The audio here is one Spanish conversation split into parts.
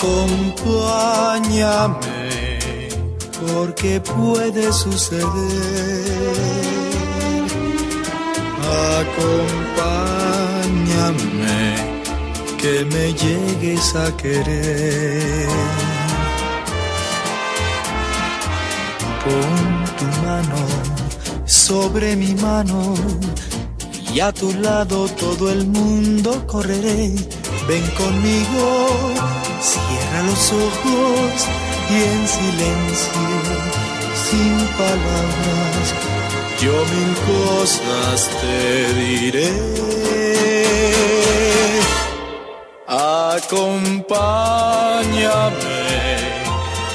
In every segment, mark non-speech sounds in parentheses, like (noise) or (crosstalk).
Acompáñame, porque puede suceder. Acompáñame, que me llegues a querer. Pon tu mano sobre mi mano y a tu lado todo el mundo correré. Ven conmigo, cierra los ojos y en silencio, sin palabras, yo mil cosas te diré. Acompáñame,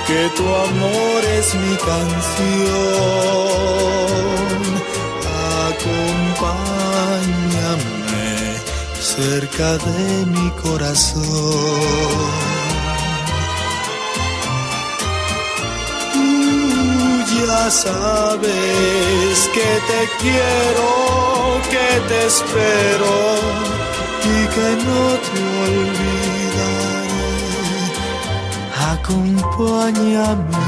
que tu amor es mi canción. Acompáñame cerca de mi corazón. Ya sabes que te quiero, que te espero y que no te olvidaré. Acompáñame.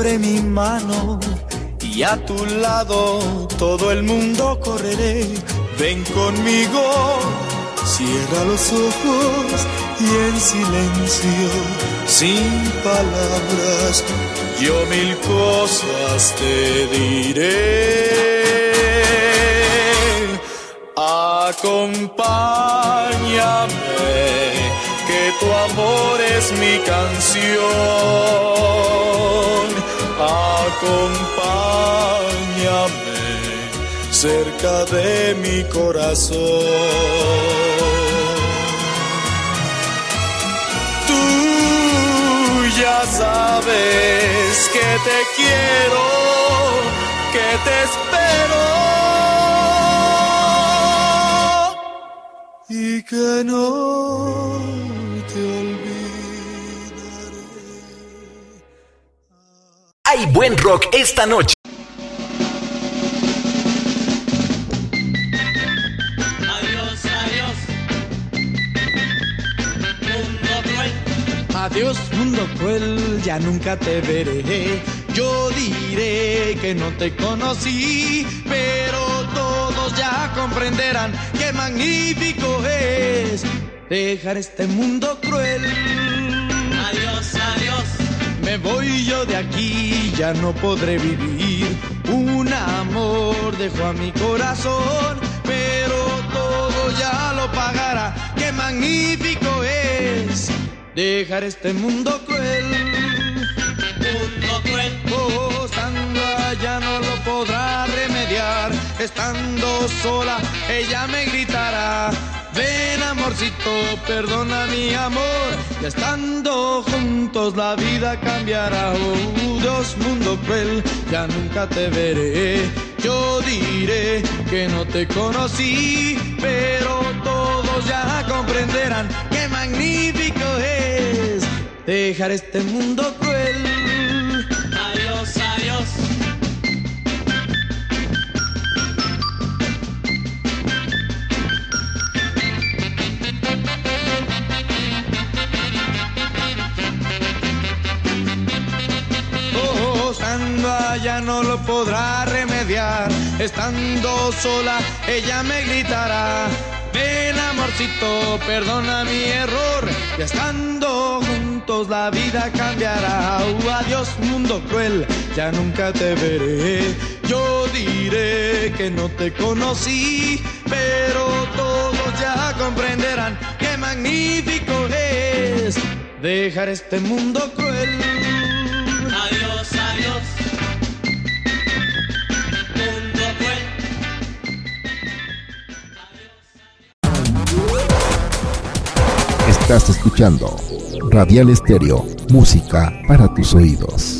Sobre mi mano y a tu lado todo el mundo correré. Ven conmigo, cierra los ojos y en silencio, sin palabras, yo mil cosas te diré. Acompáñame que tu amor es mi canción. Acompáñame cerca de mi corazón. Tú ya sabes que te quiero, que te espero. Y que no te olvidaré. Buen rock esta noche. Adiós, adiós. Mundo cruel. Adiós mundo cruel, ya nunca te veré. Yo diré que no te conocí, pero todos ya comprenderán qué magnífico es dejar este mundo cruel. Voy yo de aquí, ya no podré vivir. Un amor dejó a mi corazón, pero todo ya lo pagará. Qué magnífico es dejar este mundo cruel. Mundo cruel. Estando allá no lo podrá remediar. Estando sola, ella me gritará. Ven amorcito, perdona mi amor. Y estando juntos la vida cambiará. Oh, Dios, mundo cruel, ya nunca te veré. Yo diré que no te conocí, pero todos ya comprenderán qué magnífico es dejar este mundo cruel. Allá no lo podrá remediar. Estando sola, ella me gritará. Ven amorcito, perdona mi error. Y estando juntos la vida cambiará. Uh, adiós mundo cruel, ya nunca te veré. Yo diré que no te conocí, pero todos ya comprenderán qué magnífico es dejar este mundo cruel. Estás escuchando Radial Estéreo, música para tus oídos.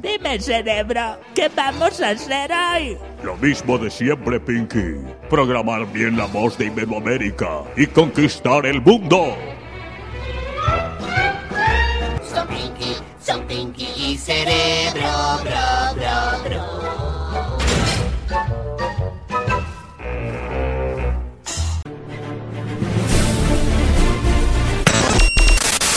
Dime, cerebro, ¿qué vamos a hacer hoy? Lo mismo de siempre, Pinky. Programar bien la voz de Iberoamérica y conquistar el mundo. Son Pinky, son Pinky y Cerebro, bro, bro, bro.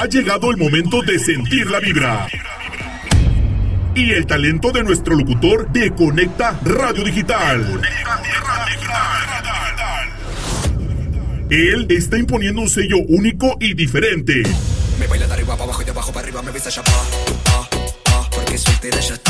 Ha llegado el momento de sentir la vibra. Y el talento de nuestro locutor de Conecta Radio Digital. Él está imponiendo un sello único y diferente. Me baila de arriba para abajo y de abajo para arriba me besa ya pa, ah, ah, porque soltera ya está,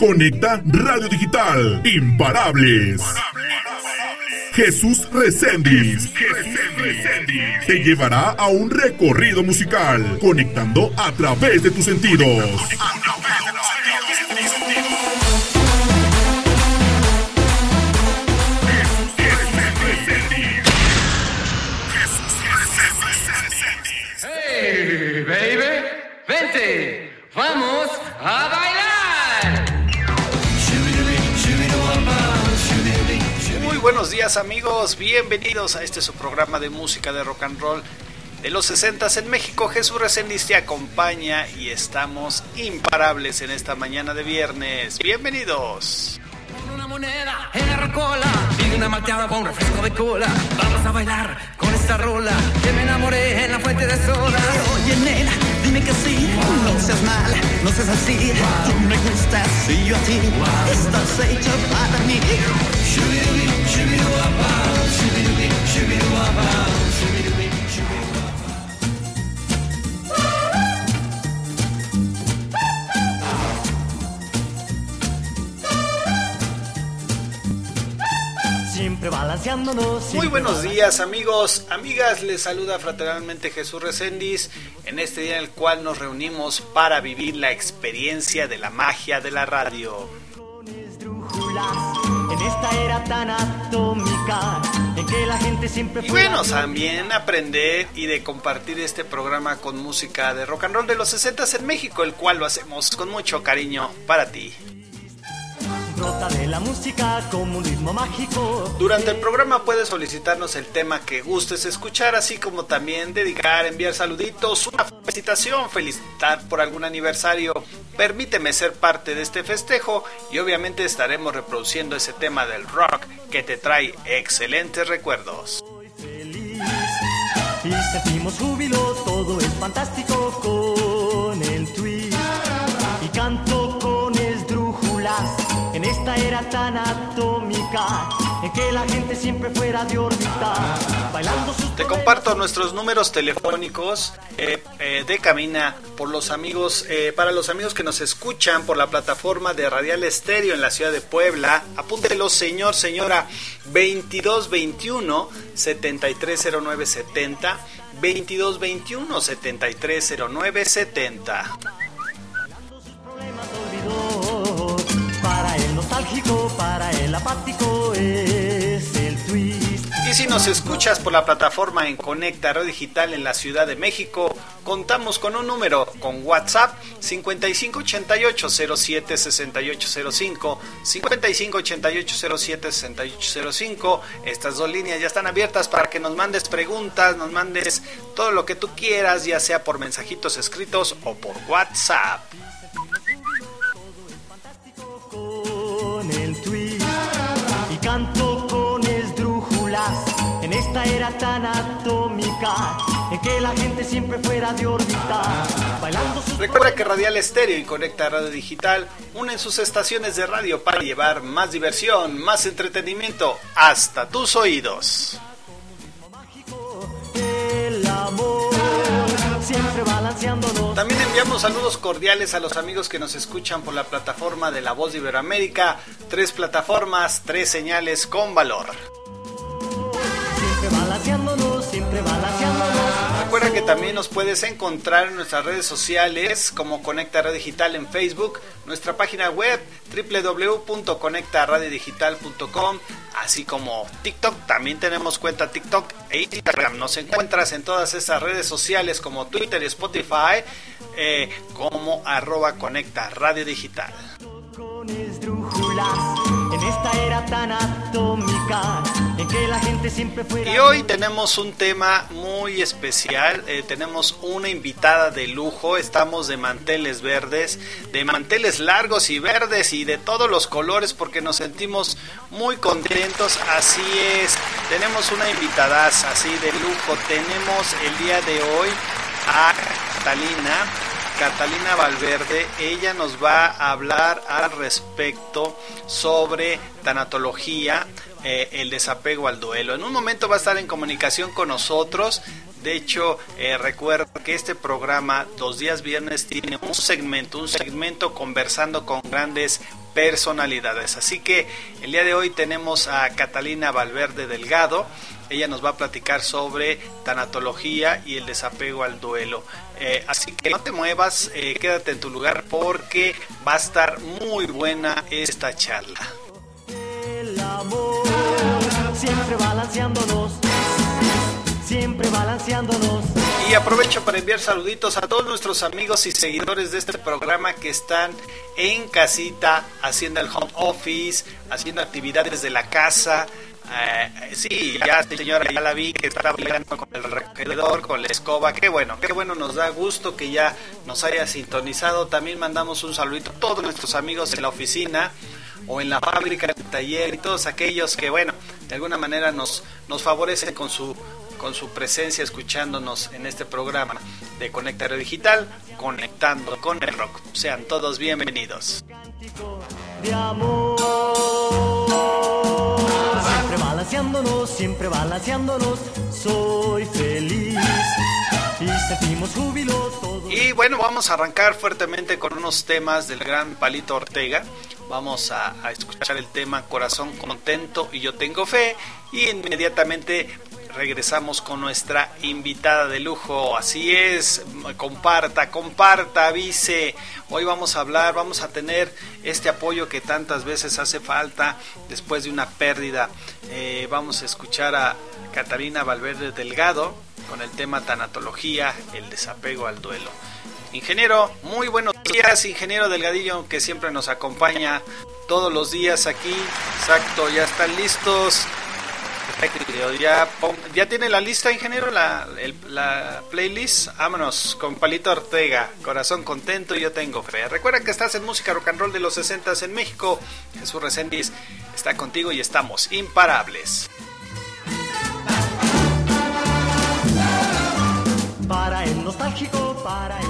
Conecta Radio Digital. Imparables. Jesús Reséndiz te llevará a un recorrido musical, conectando a través de tus sentidos. Buenos días amigos, bienvenidos a este su programa de música de rock and roll de los 60 en México. Jesús Reséndiz te acompaña y estamos imparables en esta mañana de viernes. Bienvenidos. Oye, dime que sí. No seas no seas así. Estás hecho para mí. Muy buenos días amigos, amigas, les saluda fraternalmente Jesús Reséndiz en este día en el cual nos reunimos para vivir la experiencia de la magia de la radio. En esta era tan atómica, en que la gente siempre Y bueno, también aprender y de compartir este programa con música de rock and roll de los 60 en México, el cual lo hacemos con mucho cariño para ti. Brota de la música como un ritmo mágico. Durante el programa puedes solicitarnos el tema que gustes escuchar, así como también dedicar, enviar saluditos, una felicitación, felicitar por algún aniversario. Permíteme ser parte de este festejo y obviamente estaremos reproduciendo ese tema del rock que te trae excelentes recuerdos. Y sentimos júbilo, todo es fantástico era tan atómica en que la gente siempre fuera de órbita, bailando sus Te comparto nuestros números telefónicos eh, eh, de Camina por los amigos, eh, para los amigos que nos escuchan por la plataforma de Radial Estéreo en la ciudad de Puebla. Apúntelo, señor, señora, 2221 730970. 2221 730970. Y si nos escuchas por la plataforma en Conecta Radio Digital en la Ciudad de México, contamos con un número con WhatsApp 5588-076805, 5588-076805. Estas dos líneas ya están abiertas para que nos mandes preguntas, nos mandes todo lo que tú quieras, ya sea por mensajitos escritos o por WhatsApp. Tan atómica en que la gente siempre fuera de órbita bailando sus Recuerda que Radial Estéreo y Conecta Radio Digital unen sus estaciones de radio para llevar más diversión, más entretenimiento hasta tus oídos. el amor siempre balanceándonos También enviamos saludos cordiales a los amigos que nos escuchan por la plataforma de La Voz de Iberoamérica. Tres plataformas, tres señales con valor. Siempre Recuerda que también nos puedes encontrar en nuestras redes sociales como Conecta Radio Digital en Facebook, nuestra página web www.conectaradiodigital.com, así como TikTok. También tenemos cuenta TikTok e Instagram. Nos encuentras en todas esas redes sociales como Twitter y Spotify eh, como arroba Conecta Radio Digital. con en esta era tan atómica en que la gente siempre fuera Y hoy tenemos un tema muy especial, eh, tenemos una invitada de lujo, estamos de manteles verdes, de manteles largos y verdes y de todos los colores porque nos sentimos muy contentos, así es, tenemos una invitada así de lujo, tenemos el día de hoy a Catalina. Catalina Valverde, ella nos va a hablar al respecto sobre tanatología, eh, el desapego al duelo. En un momento va a estar en comunicación con nosotros. De hecho, eh, recuerda que este programa, dos días viernes, tiene un segmento, un segmento conversando con grandes personalidades. Así que el día de hoy tenemos a Catalina Valverde Delgado. Ella nos va a platicar sobre tanatología y el desapego al duelo. Eh, así que no te muevas, eh, quédate en tu lugar porque va a estar muy buena esta charla. el amor siempre balanceándonos siempre balanceándonos Y aprovecho para enviar saluditos a todos nuestros amigos y seguidores de este programa que están en casita, haciendo el home office, haciendo actividades de la casa. Eh, sí, ya señora, ya la vi que está bailando con el recogedor, con la escoba. Qué bueno, qué bueno, nos da gusto que ya nos haya sintonizado. También mandamos un saludito a todos nuestros amigos en la oficina o en la fábrica, en taller y todos aquellos que, bueno, de alguna manera nos, nos favorecen con su con su presencia escuchándonos en este programa de Conectar Digital, conectando con el rock. Sean todos bienvenidos. de amor siempre balanceándonos siempre balanceándonos soy feliz y sentimos júbilo todos Y bueno, vamos a arrancar fuertemente con unos temas del gran Palito Ortega. Vamos a, a escuchar el tema Corazón Contento y Yo Tengo Fe. Y inmediatamente regresamos con nuestra invitada de lujo. Así es, comparta, comparta, avise. Hoy vamos a hablar, vamos a tener este apoyo que tantas veces hace falta después de una pérdida. Eh, vamos a escuchar a Catalina Valverde Delgado con el tema tanatología, el desapego al duelo. Ingeniero, muy buenos días, ingeniero Delgadillo, que siempre nos acompaña todos los días aquí. Exacto, ya están listos. Ya, tiene la lista, ingeniero, la, playlist. Vámonos con Palito Ortega, Corazón Contento, yo tengo fe. Recuerda que estás en música rock and roll de los 60 en México. Jesús Reséndiz está contigo y estamos imparables. Para el nostálgico, para el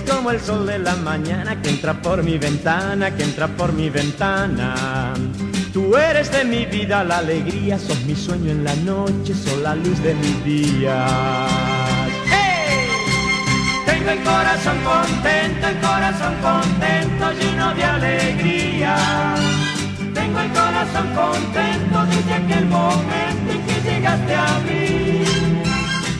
como el sol de la mañana que entra por mi ventana, que entra por mi ventana. Tú eres de mi vida la alegría, sos mi sueño en la noche, sos la luz de mis días. ¡Hey! Tengo el corazón contento, el corazón contento, lleno de alegría. Tengo el corazón contento desde aquel momento en que llegaste a mí.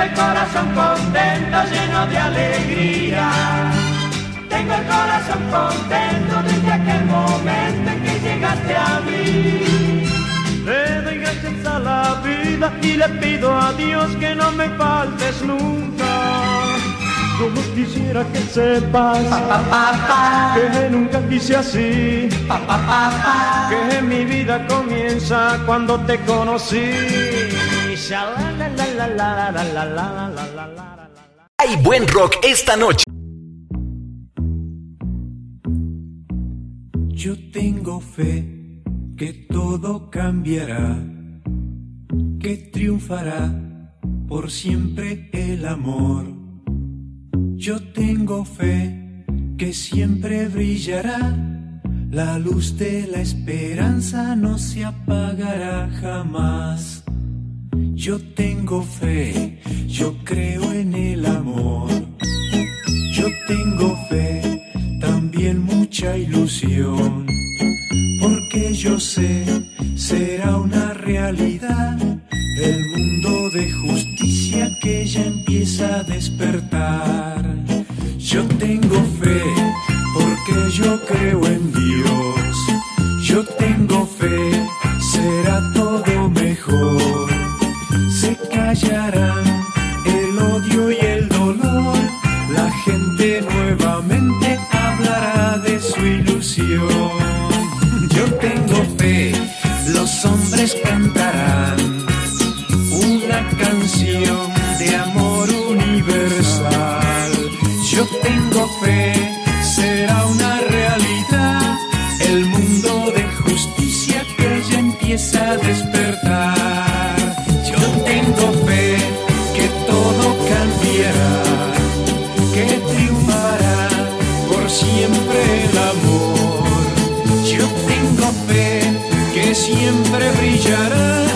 Contento, el corazón contento, lleno de alegría. Tengo el corazón contento desde aquel momento en que llegaste a mí. Le doy gracias a la vida y le pido a Dios que no me faltes nunca. Como quisiera que sepas que nunca quise así, que mi vida comienza cuando te conocí. Hay buen rock esta noche. Yo tengo fe que todo cambiará, que triunfará por siempre el amor. Yo tengo fe que siempre brillará. La luz de la esperanza no se apagará jamás. Yo tengo fe, yo creo en el amor. Yo tengo fe, también mucha ilusión, porque yo sé, será una realidad el mundo de justicia que ya empieza a despertar. Yo tengo fe, porque yo creo en Dios. Yo tengo fe, será todo que triunfará por siempre el amor. Yo tengo fe que siempre brillará,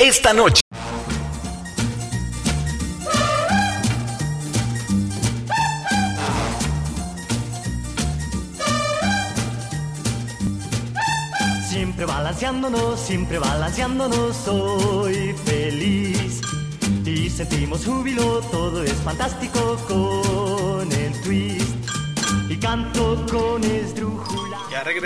esta noche. Siempre balanceándonos, siempre balanceándonos, soy feliz. Y sentimos júbilo, todo es fantástico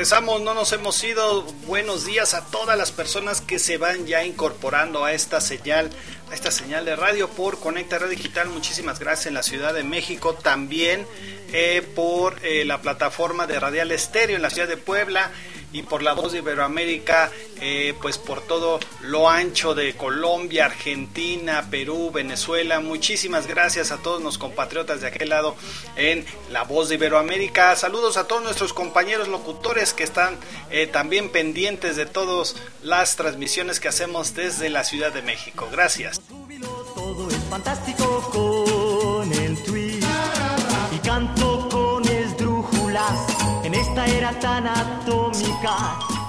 regresamos, no nos hemos ido. Buenos días a todas las personas que se van ya incorporando a esta señal, a esta señal de radio por Conecta Digital. Muchísimas gracias en la Ciudad de México, también eh, por eh, la plataforma de Radial Estéreo en la Ciudad de Puebla y por la voz de Iberoamérica, eh, pues por todo lo ancho de Colombia, Argentina, Perú, Venezuela. Muchísimas gracias a todos los compatriotas de aquel lado en la voz de Iberoamérica. Saludos a todos nuestros compañeros locutores que están eh, también pendientes de todas las transmisiones que hacemos desde la Ciudad de México. Gracias.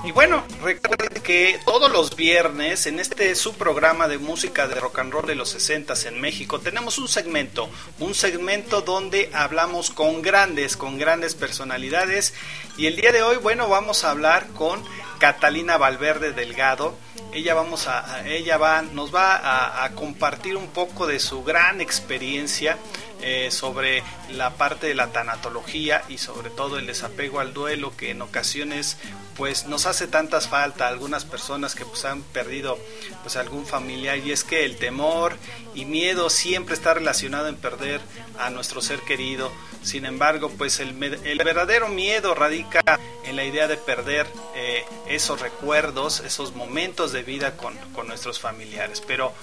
Y bueno, recuerden que todos los viernes en este su programa de música de rock and roll de los 60 en México tenemos un segmento, un segmento donde hablamos con grandes, con grandes personalidades y el día de hoy, bueno, vamos a hablar con Catalina Valverde Delgado. Ella vamos a, ella va, nos va a compartir un poco de su gran experiencia eh, sobre la parte de la tanatología y sobre todo el desapego al duelo que en ocasiones pues nos hace tantas falta a algunas personas que pues han perdido pues algún familiar. Y es que el temor y miedo siempre está relacionado en perder a nuestro ser querido. Sin embargo pues el, el verdadero miedo radica en la idea de perder eh, esos recuerdos esos momentos de vida con, con nuestros familiares. Pero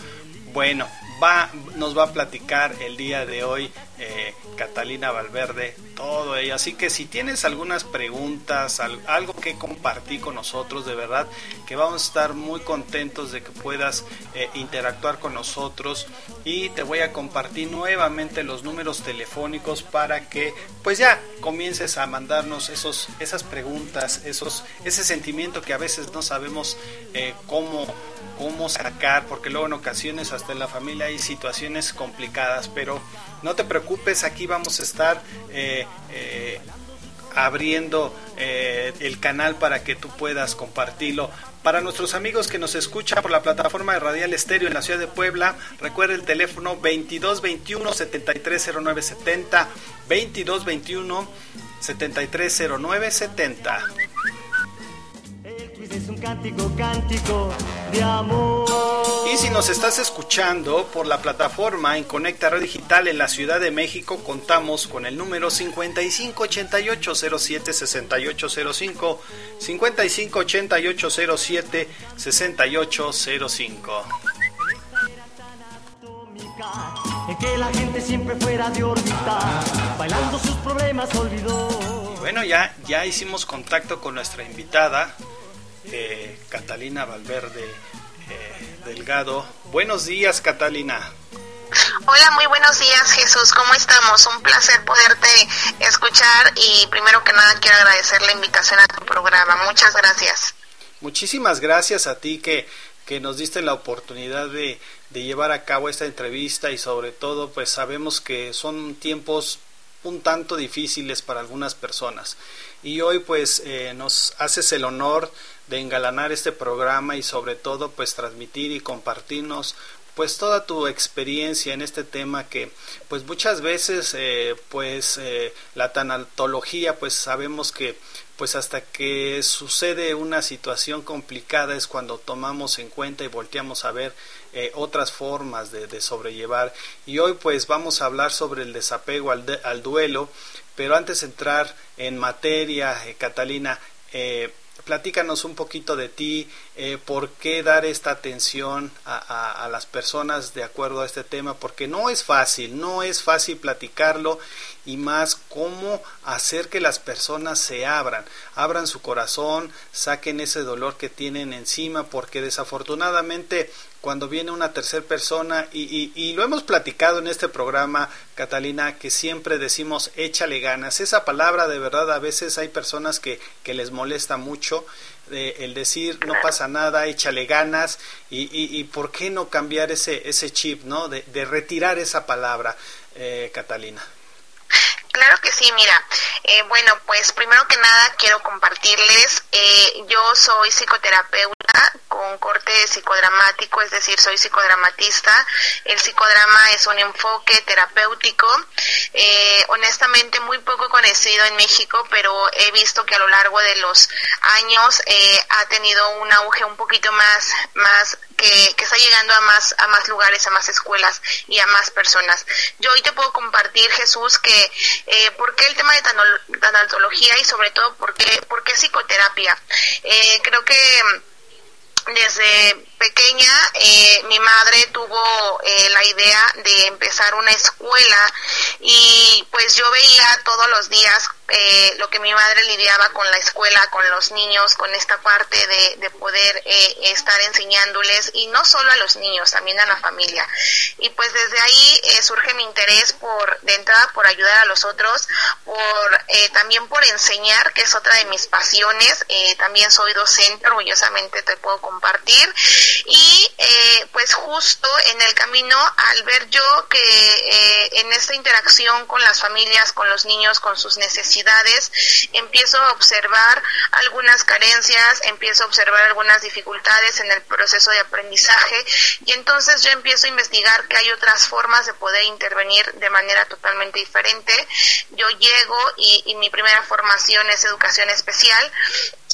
bueno, va, nos va a platicar el día de hoy eh, Catalina Valverde todo ello. Así que si tienes algunas preguntas, al- algo que compartir con nosotros, de verdad que vamos a estar muy contentos de que puedas eh, interactuar con nosotros y te voy a compartir nuevamente los números telefónicos para que pues ya comiences a mandarnos esos, esas preguntas, esos, ese sentimiento que a veces no sabemos eh, cómo cómo sacar, porque luego en ocasiones hasta en la familia situaciones complicadas, pero no te preocupes, aquí vamos a estar eh, eh, abriendo eh, el canal para que tú puedas compartirlo. Para nuestros amigos que nos escuchan por la plataforma de Radial Estéreo en la ciudad de Puebla, recuerda el teléfono 2221 730970 2221 730970. Es un cántico, cántico de amor. Y si nos estás escuchando por la plataforma en Conecta Radio Digital en la Ciudad de México, contamos con el número 5588076805, 5588076805. En que la gente siempre fuera de órbita, bailando sus problemas olvidó. Bueno, ya, ya hicimos contacto con nuestra invitada, eh, Catalina Valverde eh, Delgado. Buenos días, Catalina. Hola, muy buenos días Jesús, ¿cómo estamos? Un placer poderte escuchar y primero que nada quiero agradecer la invitación a tu programa. Muchas gracias. Muchísimas gracias a ti que, que nos diste la oportunidad de, de llevar a cabo esta entrevista y sobre todo pues sabemos que son tiempos un tanto difíciles para algunas personas y hoy pues eh, nos haces el honor de engalanar este programa y sobre todo pues transmitir y compartirnos pues toda tu experiencia en este tema que pues muchas veces eh, pues eh, la tanatología pues sabemos que pues hasta que sucede una situación complicada es cuando tomamos en cuenta y volteamos a ver eh, otras formas de, de, sobrellevar. Y hoy pues vamos a hablar sobre el desapego al, de, al duelo pero antes de entrar en materia Catalina platícanos un poquito de ti, eh, por qué dar esta atención a, las personas de acuerdo a este tema, porque no es fácil, no es fácil platicarlo y más cómo hacer que las personas se abran, abran su corazón, saquen ese dolor que tienen encima, porque desafortunadamente cuando viene una tercera persona y, y, lo hemos platicado en este programa, Catalina, que siempre decimos échale ganas. Esa palabra de verdad a veces hay personas que, que les molesta mucho mucho, el decir no pasa nada, échale ganas y, y, y, por qué no cambiar ese, ese chip, ¿no? De, de retirar esa palabra, eh, Catalina. Claro que sí, mira, eh, bueno, pues primero que nada quiero compartirles, eh, yo soy psicoterapeuta con corte psicodramático, es decir, soy psicodramatista, el psicodrama es un enfoque terapéutico, eh, honestamente muy poco conocido en México, pero he visto que a lo largo de los años eh, ha tenido un auge un poquito más, más que, que, está llegando a más, a más lugares, a más escuelas y a más personas. Yo hoy te puedo compartir, Jesús, que eh, por qué el tema de tanatología y sobre todo por qué, psicoterapia. Eh, creo que desde pequeña eh, mi madre tuvo eh, la idea de empezar una escuela y pues yo veía todos los días eh, lo que mi madre lidiaba con la escuela, con los niños, con esta parte de, de poder eh, estar enseñándoles y no solo a los niños, también a la familia. Y pues desde ahí eh, surge mi interés por, de entrada, por ayudar a los otros, por también por enseñar, que es otra de mis pasiones. también soy docente, orgullosamente te puedo compartir. Y pues justo en el camino, al ver yo que en esta interacción con las familias, con los niños, con sus necesidades, empiezo a observar algunas carencias, empiezo a observar algunas dificultades en el proceso de aprendizaje y entonces yo empiezo a investigar que hay otras formas de poder intervenir de manera totalmente diferente. Yo llego y, mi primera formación es educación especial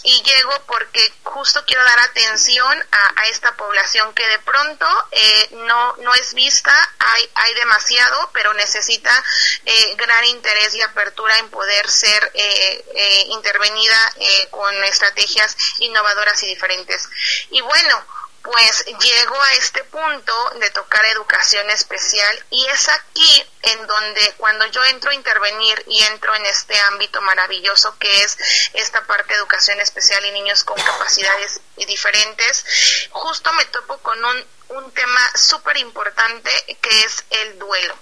y llego porque justo quiero dar atención a, esta población que de pronto eh, no, no es vista, hay, hay demasiado, pero necesita eh, gran interés y apertura en poder ser eh, eh intervenida eh, con estrategias innovadoras y diferentes. Y bueno, pues llego a este punto de tocar educación especial y es aquí en donde cuando yo entro a intervenir y entro en este ámbito maravilloso que es esta parte de educación especial y niños con capacidades diferentes, justo me topo con un un tema súper importante que es el duelo.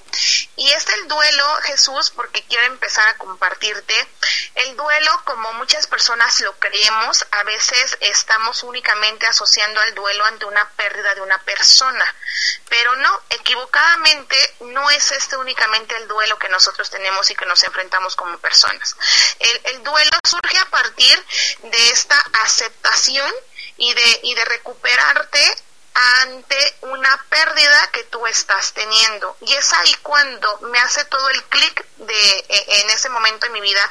Y es el duelo, Jesús, porque quiero empezar a compartirte. El duelo, como muchas personas lo creemos, a veces estamos únicamente asociando al duelo ante una pérdida de una persona. Pero no, equivocadamente no es este únicamente el duelo que nosotros tenemos y que nos enfrentamos como personas. El, el duelo surge a partir de esta aceptación y de, y de recuperarte ante una pérdida que tú estás teniendo. Y es ahí cuando me hace todo el clic de e, en ese momento en mi vida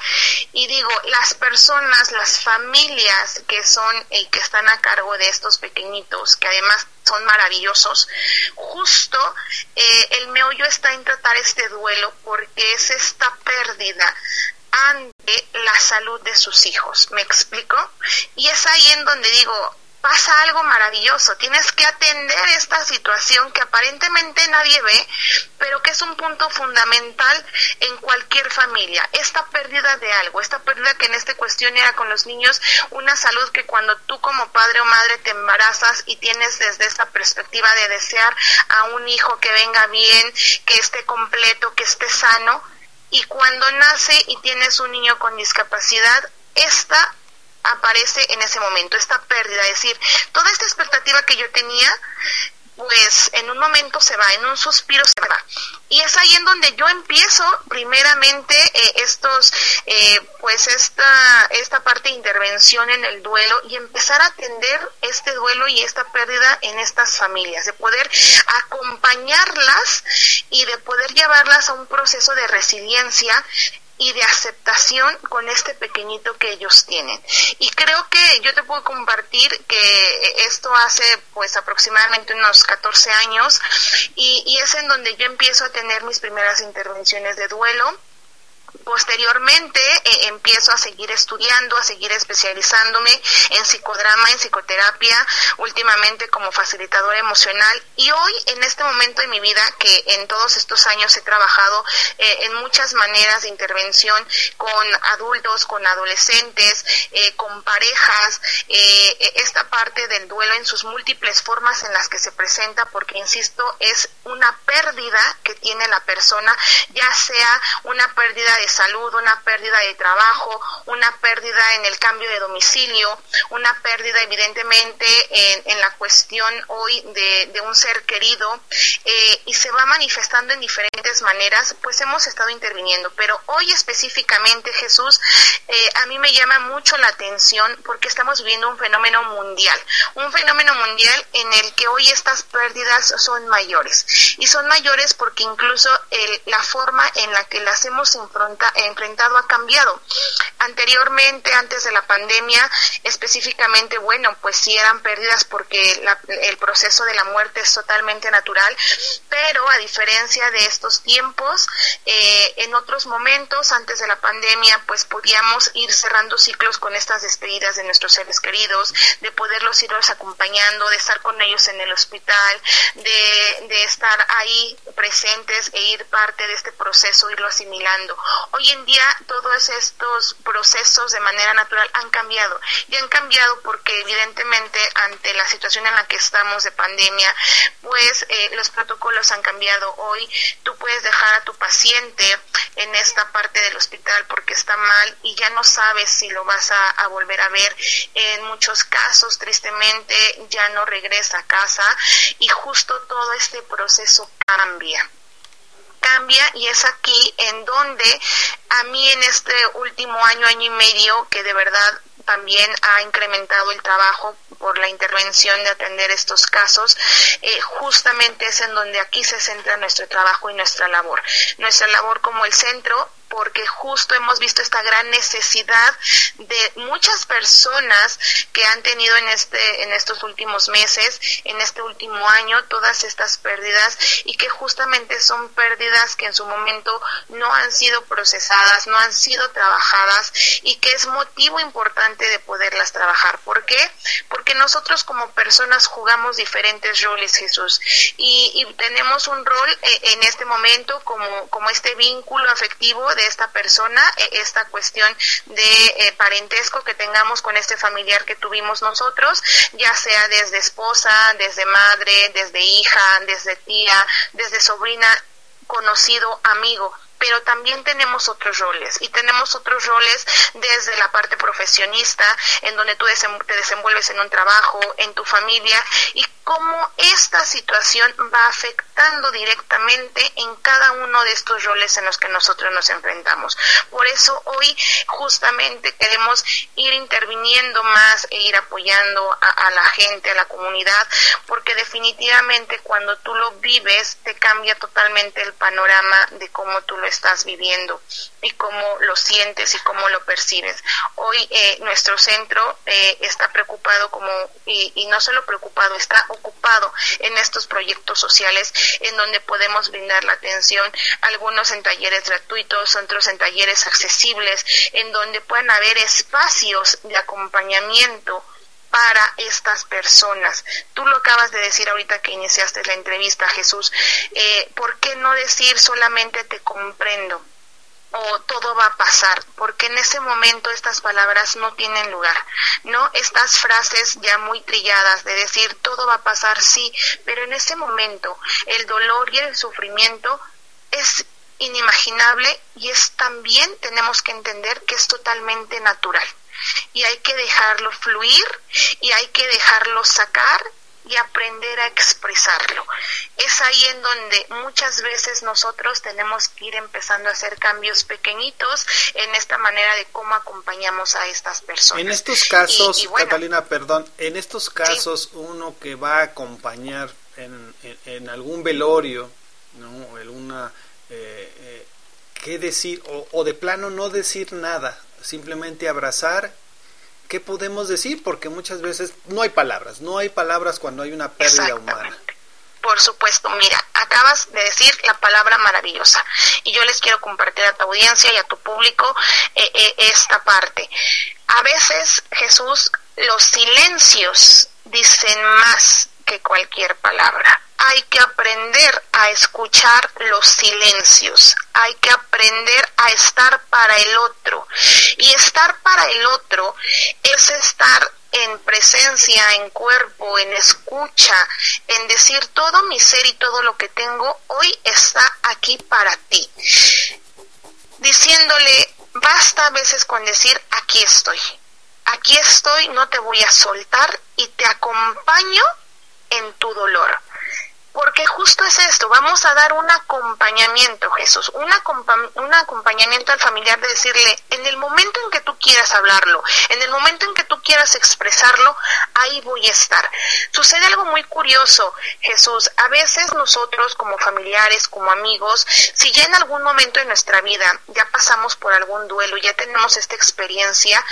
y digo, las personas, las familias que son y que están a cargo de estos pequeñitos, que además son maravillosos, justo eh, el meollo está en tratar este duelo porque es esta pérdida ante la salud de sus hijos. ¿Me explico? Y es ahí en donde digo, pasa algo maravilloso. Tienes que atender esta situación que aparentemente nadie ve, pero que es un punto fundamental en cualquier familia. Esta pérdida de algo, esta pérdida que en esta cuestión era con los niños, una salud que cuando tú como padre o madre te embarazas y tienes desde esta perspectiva de desear a un hijo que venga bien, que esté completo, que esté sano, y cuando nace y tienes un niño con discapacidad, esta aparece en ese momento, esta pérdida, es decir, toda esta expectativa que yo tenía, pues en un momento se va, en un suspiro se va. Y es ahí en donde yo empiezo primeramente eh, estos, eh, pues esta, esta parte de intervención en el duelo y empezar a atender este duelo y esta pérdida en estas familias, de poder acompañarlas y de poder llevarlas a un proceso de resiliencia y de aceptación con este pequeñito que ellos tienen. Y creo que yo te puedo compartir que esto hace pues aproximadamente unos 14 años y, y es en donde yo empiezo a tener mis primeras intervenciones de duelo Posteriormente eh, empiezo a seguir estudiando, a seguir especializándome en psicodrama, en psicoterapia, últimamente como facilitadora emocional. Y hoy en este momento de mi vida que en todos estos años he trabajado eh, en muchas maneras de intervención con adultos, con adolescentes, eh, con parejas, esta parte del duelo en sus múltiples formas en las que se presenta porque insisto es una pérdida que tiene la persona, ya sea una pérdida de de salud, una pérdida de trabajo, una pérdida en el cambio de domicilio, una pérdida evidentemente en, en la cuestión hoy de, de un ser querido eh, y se va manifestando en diferentes maneras, pues hemos estado interviniendo. Pero hoy específicamente, Jesús, eh, a mí me llama mucho la atención porque estamos viviendo un fenómeno mundial, un fenómeno mundial en el que hoy estas pérdidas son mayores. Y son mayores porque incluso la forma en la que las hemos enfrenta, enfrentado ha cambiado. Anteriormente, antes de la pandemia, específicamente, bueno, pues sí eran pérdidas porque el proceso de la muerte es totalmente natural, pero a diferencia de estos tiempos, eh, en otros momentos, antes de la pandemia, pues podíamos ir cerrando ciclos con estas despedidas de nuestros seres queridos, de poderlos irlos acompañando, de estar con ellos en el hospital, de estar ahí presentes e ir parte de este proceso, irlo asimilando. Hoy en día todos estos procesos de manera natural han cambiado y han cambiado porque evidentemente ante la situación en la que estamos de pandemia, pues eh, los protocolos han cambiado. Hoy tú puedes dejar a tu paciente en esta parte del hospital porque está mal y ya no sabes si lo vas a, a volver a ver. En muchos casos, tristemente, ya no regresa a casa y justo todo este proceso cambia cambia y es aquí en donde a mí en este último año, año y medio, que de verdad también ha incrementado el trabajo por la intervención de atender estos casos, eh, justamente es en donde aquí se centra nuestro trabajo y nuestra labor. Nuestra labor como el centro porque justo hemos visto esta gran necesidad de muchas personas que han tenido en este en estos últimos meses, en este último año todas estas pérdidas y que justamente son pérdidas que en su momento no han sido procesadas, no han sido trabajadas y que es motivo importante de poderlas trabajar. ¿Por qué? Porque nosotros como personas jugamos diferentes roles, Jesús, y, y tenemos un rol eh, en este momento como, como este vínculo afectivo de esta persona, eh, esta cuestión de eh, parentesco que tengamos con este familiar que tuvimos nosotros, ya sea desde esposa, desde madre, desde hija, desde tía, desde sobrina, conocido, amigo pero también tenemos otros roles y tenemos otros roles desde la parte profesionista, en donde tú te desenvuelves en un trabajo, en tu familia y cómo esta situación va afectando directamente en cada uno de estos roles en los que nosotros nos enfrentamos. Por eso hoy justamente queremos ir interviniendo más e ir apoyando a, la gente, a la comunidad, porque definitivamente cuando tú lo vives te cambia totalmente el panorama de cómo tú lo estás viviendo y cómo lo sientes y cómo lo percibes. Hoy eh, nuestro centro eh, está preocupado como, y, y, no solo preocupado, está ocupado en estos proyectos sociales en donde podemos brindar la atención, algunos en talleres gratuitos, otros en talleres accesibles, en donde puedan haber espacios de acompañamiento para estas personas. Tú lo acabas de decir ahorita que iniciaste la entrevista, Jesús. Eh, ¿Por qué no decir solamente te comprendo? o todo va a pasar, porque en ese momento estas palabras no tienen lugar, ¿no? Estas frases ya muy trilladas de decir todo va a pasar, sí, pero en ese momento el dolor y el sufrimiento es inimaginable y es también tenemos que entender que es totalmente natural y hay que dejarlo fluir y hay que dejarlo sacar y aprender a expresarlo. Es ahí en donde muchas veces nosotros tenemos que ir empezando a hacer cambios pequeñitos en esta manera de cómo acompañamos a estas personas. En estos casos, y, y bueno, Catalina, perdón, en estos casos sí. uno que va a acompañar en, en, en algún velorio, ¿no? Alguna, eh, eh, ¿qué decir? O, o de plano no decir nada, simplemente abrazar ¿qué podemos decir? Porque muchas veces no hay palabras, no hay palabras cuando hay una pérdida humana. Por supuesto, mira, acabas de decir la palabra maravillosa y yo les quiero compartir a tu audiencia y a tu público eh, eh, esta parte. A veces, Jesús, los silencios dicen más que cualquier palabra. Hay que aprender a escuchar los silencios, hay que aprender a estar para el otro. Y estar para el otro es estar en presencia, en cuerpo, en escucha, en decir todo mi ser y todo lo que tengo hoy está aquí para ti diciéndole, basta a veces con decir, aquí estoy, aquí estoy, no te voy a soltar y te acompaño en tu dolor. Porque justo es esto, vamos a dar un acompañamiento, Jesús, un, un acompañamiento al familiar de decirle, en el momento en que tú quieras hablarlo, en el momento en que tú quieras expresarlo, ahí voy a estar. Sucede algo muy curioso, Jesús, a veces nosotros como familiares, como amigos, si ya en algún momento de nuestra vida ya pasamos por algún duelo, ya tenemos esta experiencia,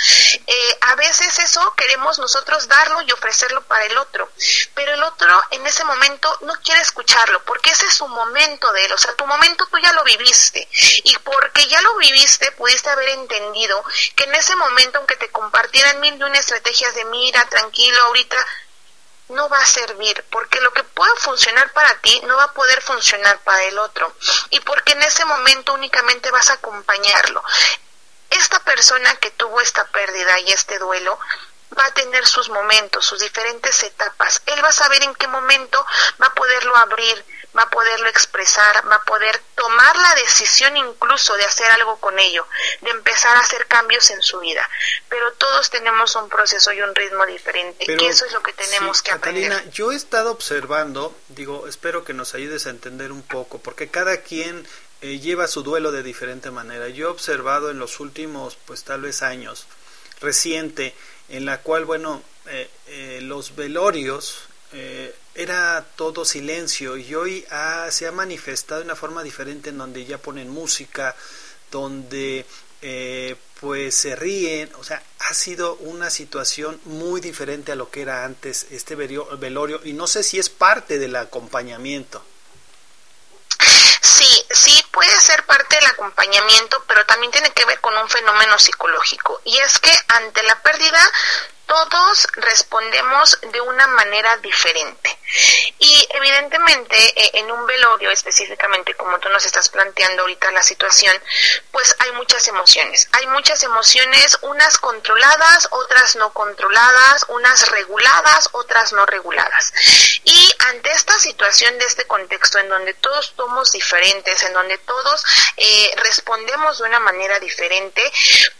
eh, a veces eso queremos nosotros darlo y ofrecerlo para el otro, pero el otro en ese momento no quiere escucharlo, porque ese es su momento de él, o sea, tu momento tú ya lo viviste, y porque ya lo viviste, pudiste haber entendido que en ese momento, aunque te compartieran mil y una estrategias de mira, tranquilo, ahorita, no va a servir, porque lo que puede funcionar para ti no va a poder funcionar para el otro, y porque en ese momento únicamente vas a acompañarlo. Esta persona que tuvo esta pérdida y este duelo, va a tener sus momentos, sus diferentes etapas. Él va a saber en qué momento va a poderlo abrir, va a poderlo expresar, va a poder tomar la decisión incluso de hacer algo con ello, de empezar a hacer cambios en su vida. Pero todos tenemos un proceso y un ritmo diferente y eso es lo que tenemos que aprender. Yo he estado observando, digo, espero que nos ayudes a entender un poco, porque cada quien eh, lleva su duelo de diferente manera. Yo he observado en los últimos, pues tal vez años, reciente, en la cual, bueno, eh, eh, los velorios eh, era todo silencio y hoy se ha manifestado de una forma diferente en donde ya ponen música, donde pues se ríen, o sea, ha sido una situación muy diferente a lo que era antes este velorio y no sé si es parte del acompañamiento. Sí, sí puede ser parte del acompañamiento, pero también tiene que ver con un fenómeno psicológico. Y es que ante la pérdida todos respondemos de una manera diferente. Y evidentemente eh, en un velorio específicamente, como tú nos estás planteando ahorita la situación, pues hay muchas emociones. Hay muchas emociones, unas controladas, otras no controladas, unas reguladas, otras no reguladas. Y ante esta situación de este contexto en donde todos somos diferentes, en donde todos eh, respondemos de una manera diferente,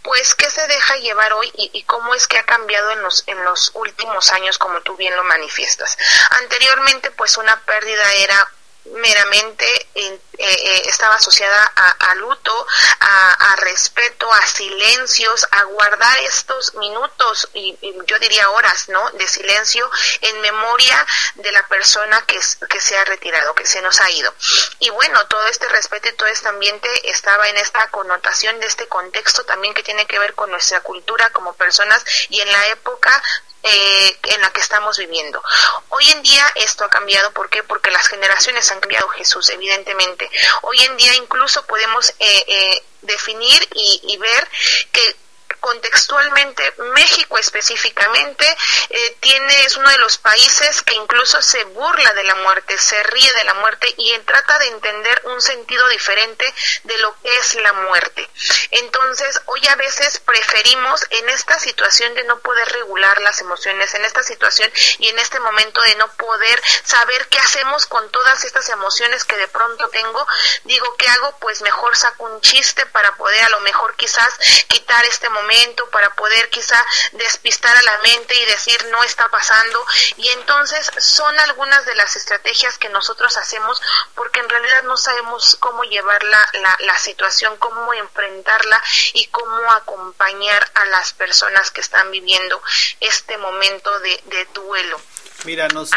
pues ¿qué se deja llevar hoy y, cómo es que ha cambiado en los, en los últimos años, como tú bien lo manifiestas? Anteriormente, pues una pérdida era meramente eh, eh, estaba asociada a, luto, a, respeto, a silencios, a guardar estos minutos y, yo diría horas, ¿no? De silencio en memoria de la persona que, que se ha retirado, que se nos ha ido. Y bueno, todo este respeto y todo este ambiente estaba en esta connotación de este contexto también que tiene que ver con nuestra cultura como personas y en la época eh, en la que estamos viviendo. Hoy en día esto ha cambiado, ¿por qué? Porque las generaciones han cambiado, Jesús, evidentemente. Hoy en día incluso podemos eh, eh, definir y, y ver que contextualmente México específicamente eh, tiene es uno de los países que incluso se burla de la muerte, se ríe de la muerte y trata de entender un sentido diferente de lo que es la muerte. Entonces, hoy a veces preferimos en esta situación de no poder regular las emociones, en esta situación y en este momento de no poder saber qué hacemos con todas estas emociones que de pronto tengo, digo, ¿qué hago? Pues mejor saco un chiste para poder a lo mejor quizás quitar este momento para poder quizá despistar a la mente y decir no está pasando. Y entonces son algunas de las estrategias que nosotros hacemos porque en realidad no sabemos cómo llevar la, la, situación, cómo enfrentarla y cómo acompañar a las personas que están viviendo este momento de, de duelo. Mira, nos,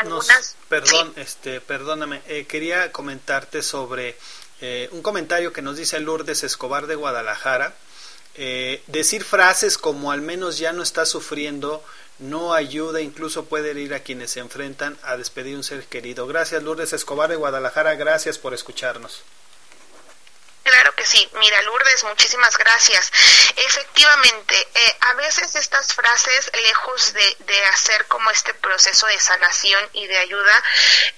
perdón, este, perdóname, eh, quería comentarte sobre eh, un comentario que nos dice Lourdes Escobar de Guadalajara. Eh, decir frases como al menos ya no está sufriendo no ayuda, incluso puede herir a quienes se enfrentan a despedir un ser querido. Gracias Lourdes Escobar de Guadalajara, gracias por escucharnos. Claro que sí. Mira, Lourdes, muchísimas gracias. Efectivamente, eh, a veces estas frases, lejos de, de, hacer como este proceso de sanación y de ayuda,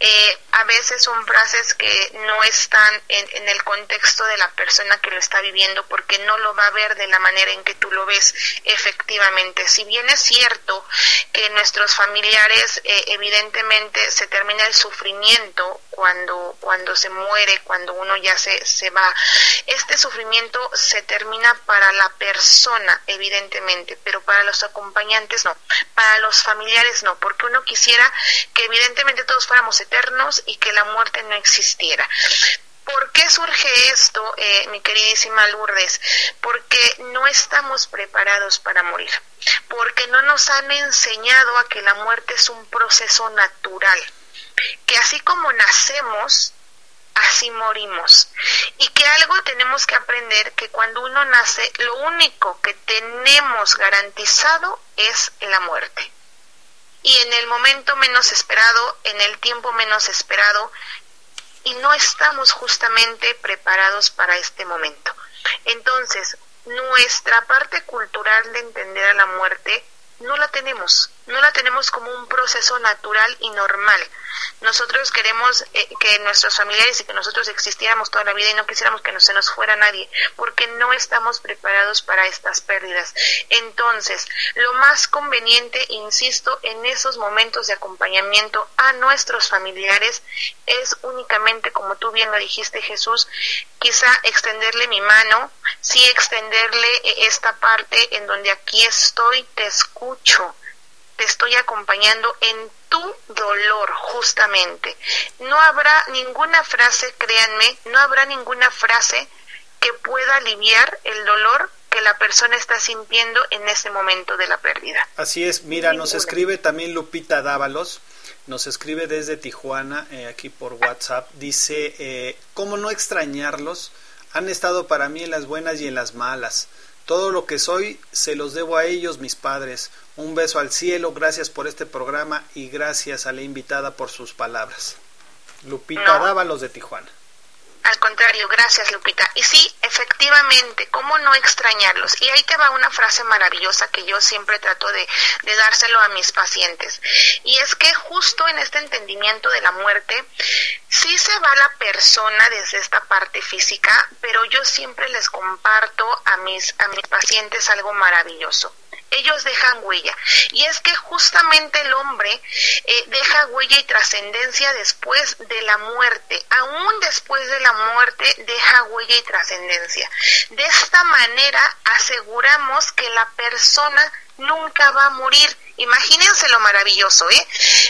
eh, a veces son frases que no están en, en, el contexto de la persona que lo está viviendo porque no lo va a ver de la manera en que tú lo ves efectivamente. Si bien es cierto que nuestros familiares eh, evidentemente se termina el sufrimiento cuando cuando se muere cuando uno ya se, se va. Este sufrimiento se termina para la persona evidentemente pero para los acompañantes no para los familiares no porque uno quisiera que evidentemente todos fuéramos eternos y que la muerte no existiera. ¿Por qué surge esto, eh, mi queridísima Lourdes? Porque no estamos preparados para morir, porque no nos han enseñado a que la muerte es un proceso natural, que así como nacemos, así morimos. Y que algo tenemos que aprender, que cuando uno nace, lo único que tenemos garantizado es la muerte. Y en el momento menos esperado, en el tiempo menos esperado, y no estamos justamente preparados para este momento. Entonces, nuestra parte cultural de entender a la muerte no la tenemos, no la tenemos como un proceso natural y normal. Nosotros queremos eh, que nuestros familiares y que nosotros existiéramos toda la vida y no quisiéramos que no se nos fuera nadie, porque no estamos preparados para estas pérdidas. Entonces, lo más conveniente, insisto, en esos momentos de acompañamiento a nuestros familiares es únicamente, como tú bien lo dijiste, Jesús, quizá extenderle mi mano, sí extenderle eh, esta parte en donde aquí estoy, te escucho te estoy acompañando en tu dolor, justamente. No habrá ninguna frase, créanme, no habrá ninguna frase que pueda aliviar el dolor que la persona está sintiendo en ese momento de la pérdida. Así es, mira, nos escribe también Lupita Dávalos, nos escribe desde Tijuana, eh, aquí por WhatsApp, dice, eh, ¿cómo no extrañarlos? Han estado para mí en las buenas y en las malas. Todo lo que soy se los debo a ellos, mis padres. Un beso al cielo, gracias por este programa y gracias a la invitada por sus palabras. Lupita Dávalos de Tijuana. Al contrario, gracias Lupita. Y sí, efectivamente, ¿cómo no extrañarlos? Y ahí te va una frase maravillosa que yo siempre trato de, de, dárselo a mis pacientes. Y es que justo en este entendimiento de la muerte, sí se va la persona desde esta parte física, pero yo siempre les comparto a mis, a mis pacientes algo maravilloso ellos dejan huella. Y es que justamente el hombre eh, deja huella y trascendencia después de la muerte. Aún después de la muerte deja huella y trascendencia. De esta manera aseguramos que la persona nunca va a morir. Imagínense lo maravilloso, ¿eh?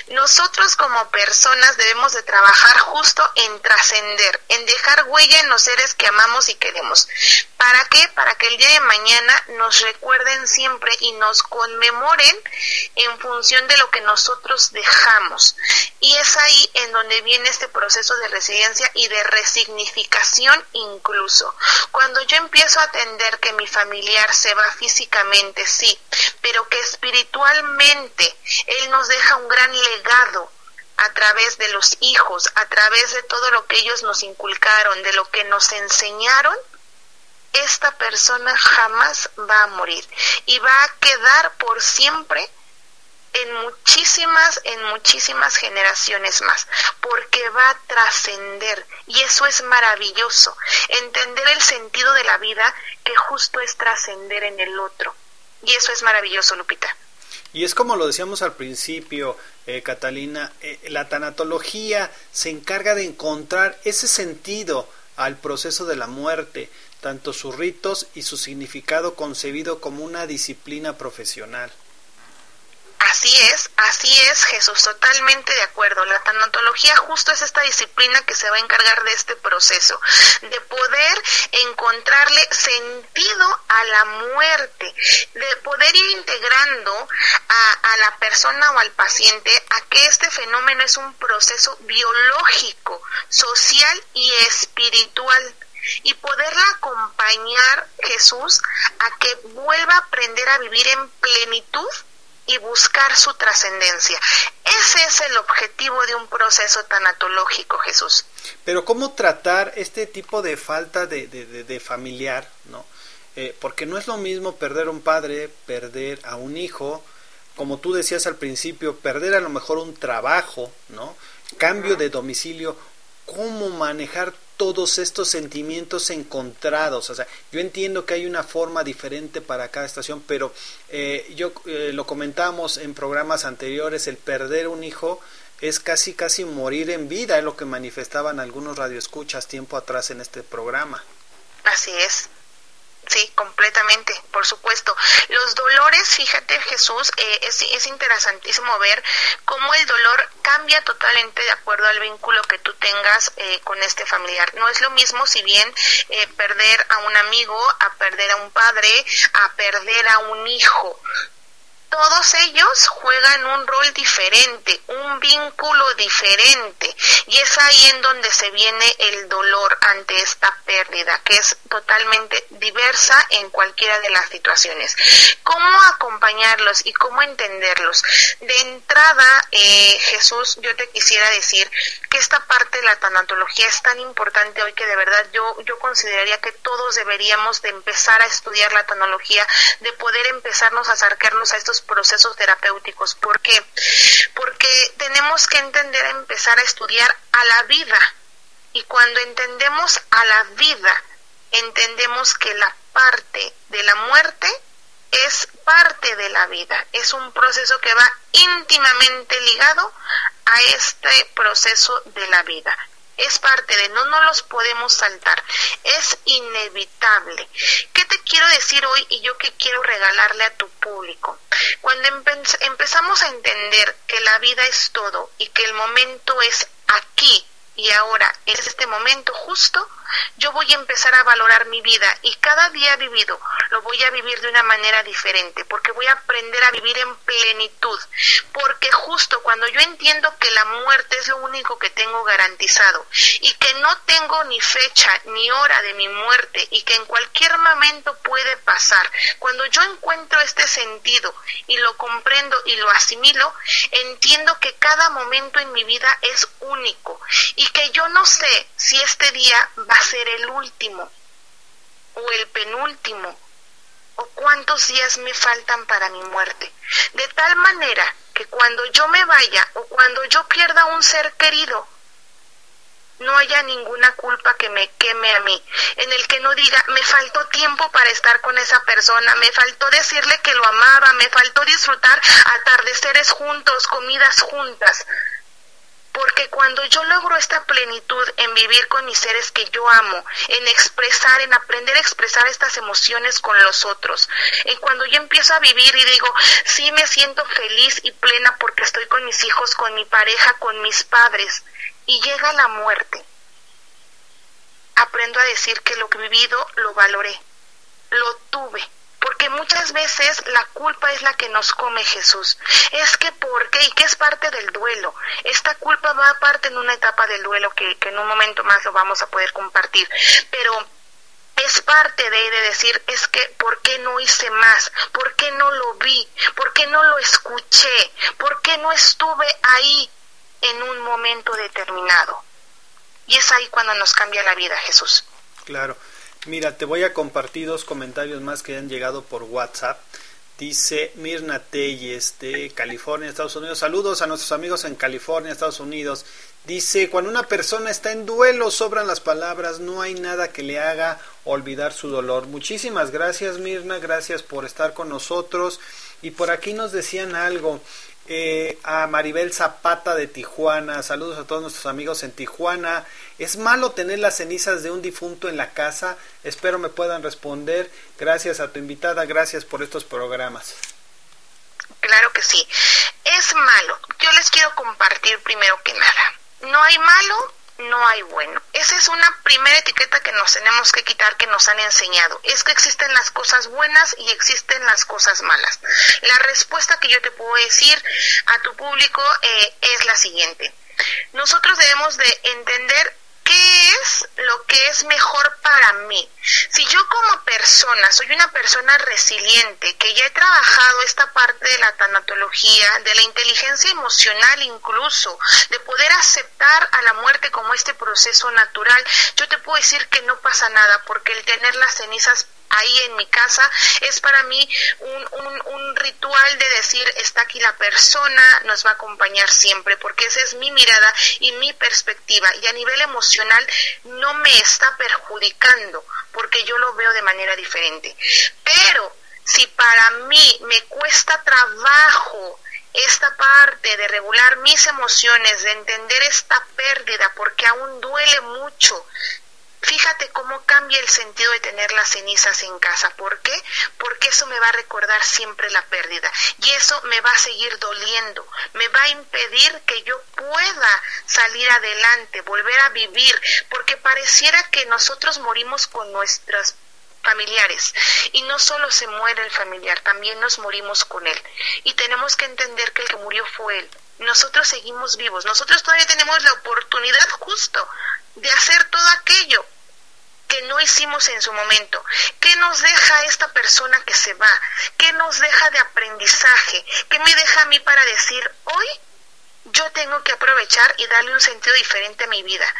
Nosotros como personas debemos de trabajar justo en trascender, en dejar huella en los seres que amamos y queremos. ¿Para qué? Para que el día de mañana nos recuerden siempre y nos conmemoren en función de lo que nosotros dejamos. Y es ahí en donde viene este proceso de resiliencia y de resignificación incluso. Cuando yo empiezo a atender que mi familiar se va físicamente, sí, pero que espiritualmente Él nos deja un gran legado a través de los hijos, a través de todo lo que ellos nos inculcaron, de lo que nos enseñaron, esta persona jamás va a morir y va a quedar por siempre en muchísimas, en muchísimas generaciones más, porque va a trascender y eso es maravilloso, entender el sentido de la vida que justo es trascender en el otro. Y eso es maravilloso, Lupita. Y es como lo decíamos al principio, eh, Catalina, eh, la tanatología se encarga de encontrar ese sentido al proceso de la muerte, tanto sus ritos y su significado concebido como una disciplina profesional. Así es, así es, Jesús, totalmente de acuerdo. La tanatología justo es esta disciplina que se va a encargar de este proceso, de poder encontrarle sentido a la muerte, de poder ir integrando a, a la persona o al paciente a que este fenómeno es un proceso biológico, social y espiritual y poderla acompañar Jesús a que vuelva a aprender a vivir en plenitud y buscar su trascendencia. Ese es el objetivo de un proceso tanatológico, Jesús. Pero ¿cómo tratar este tipo de falta de, de, de, familiar, no? Eh, porque no es lo mismo perder a un padre, perder a un hijo, como tú decías al principio, perder a lo mejor un trabajo, ¿no? Cambio de domicilio, cómo manejar todos estos sentimientos encontrados. O sea, yo entiendo que hay una forma diferente para cada estación, pero eh, yo eh, lo comentamos en programas anteriores, el perder un hijo es casi casi morir en vida, es lo que manifestaban algunos radioescuchas tiempo atrás en este programa. Así es. Sí, completamente, por supuesto. Los dolores, fíjate Jesús, eh, es, es interesantísimo ver cómo el dolor cambia totalmente de acuerdo al vínculo que tú tengas eh, con este familiar. No es lo mismo si bien eh, perder a un amigo, a perder a un padre, a perder a un hijo todos ellos juegan un rol diferente, un vínculo diferente. Y es ahí en donde se viene el dolor ante esta pérdida, que es totalmente diversa en cualquiera de las situaciones. ¿Cómo acompañarlos y cómo entenderlos? De entrada, eh, Jesús, yo te quisiera decir que esta parte de la tanatología es tan importante hoy que de verdad yo, yo consideraría que todos deberíamos de empezar a estudiar la tanología, de poder empezarnos a acercarnos a estos procesos terapéuticos. ¿Por qué? Porque tenemos que entender empezar a estudiar a la vida. Y cuando entendemos a la vida, entendemos que la parte de la muerte es parte de la vida, es un proceso que va íntimamente ligado a este proceso de la vida es parte de, no no los podemos saltar, es inevitable. ¿Qué te quiero decir hoy y yo qué quiero regalarle a tu público? Cuando empezamos a entender que la vida es todo y que el momento es aquí y ahora, es este momento justo, yo voy a empezar a valorar mi vida y cada día vivido lo voy a vivir de una manera diferente, porque voy a aprender a vivir en plenitud, porque justo cuando yo entiendo que la muerte es lo único que tengo garantizado y que no tengo ni fecha ni hora de mi muerte y que en cualquier momento puede pasar, cuando yo encuentro este sentido y lo comprendo y lo asimilo, entiendo que cada momento en mi vida es único y que yo no sé si este día va a ser el último o el penúltimo o cuántos días me faltan para mi muerte. De tal manera que cuando yo me vaya o cuando yo pierda un ser querido, no haya ninguna culpa que me queme a mí, en el que no diga, me faltó tiempo para estar con esa persona, me faltó decirle que lo amaba, me faltó disfrutar atardeceres juntos, comidas juntas, porque cuando yo logro esta plenitud en vivir con mis seres que yo amo, en expresar, en aprender a expresar estas emociones con los otros, en cuando yo empiezo a vivir y digo, sí me siento feliz y plena porque estoy con mis hijos, con mi pareja, con mis padres, y llega la muerte, aprendo a decir que lo que vivido lo valoré, lo tuve porque muchas veces la culpa es la que nos come Jesús. Es que ¿por qué? Y que es parte del duelo. Esta culpa va aparte en una etapa del duelo que, en un momento más lo vamos a poder compartir. Pero es parte de, de, decir, es que, ¿por qué no hice más? ¿Por qué no lo vi? ¿Por qué no lo escuché? ¿Por qué no estuve ahí en un momento determinado? Y es ahí cuando nos cambia la vida, Jesús. Claro. Mira, te voy a compartir dos comentarios más que han llegado por WhatsApp. Dice Mirna Telles de California, Estados Unidos. Saludos a nuestros amigos en California, Estados Unidos. Dice, cuando una persona está en duelo, sobran las palabras, no hay nada que le haga olvidar su dolor. Muchísimas gracias Mirna, gracias por estar con nosotros. Y por aquí nos decían algo. Eh, a Maribel Zapata de Tijuana, saludos a todos nuestros amigos en Tijuana. ¿Es malo tener las cenizas de un difunto en la casa? Espero me puedan responder. Gracias a tu invitada, gracias por estos programas. Claro que sí. Es malo. Yo les quiero compartir primero que nada. No hay malo no hay bueno. Esa es una primera etiqueta que nos tenemos que quitar que nos han enseñado. Es que existen las cosas buenas y existen las cosas malas. La respuesta que yo te puedo decir a tu público eh, es la siguiente. Nosotros debemos de entender ¿Qué es lo que es mejor para mí? Si yo como persona soy una persona resiliente, que ya he trabajado esta parte de la tanatología, de la inteligencia emocional incluso, de poder aceptar a la muerte como este proceso natural, yo te puedo decir que no pasa nada, porque el tener las cenizas ahí en mi casa es para mí un, un, un, ritual de decir está aquí la persona, nos va a acompañar siempre, porque esa es mi mirada y mi perspectiva y a nivel emocional no me está perjudicando porque yo lo veo de manera diferente. Pero si para mí me cuesta trabajo esta parte de regular mis emociones, de entender esta pérdida, porque aún duele mucho, Fíjate cómo cambia el sentido de tener las cenizas en casa. ¿Por qué? Porque eso me va a recordar siempre la pérdida y eso me va a seguir doliendo, me va a impedir que yo pueda salir adelante, volver a vivir, porque pareciera que nosotros morimos con nuestras familiares. Y no solo se muere el familiar, también nos morimos con él. Y tenemos que entender que el que murió fue él. Nosotros seguimos vivos, nosotros todavía tenemos la oportunidad justo de hacer todo aquello que no hicimos en su momento? ¿Qué nos deja esta persona que se va? ¿Qué nos deja de aprendizaje? ¿Qué me deja a mí para decir, hoy yo tengo que aprovechar y darle un sentido diferente a mi vida?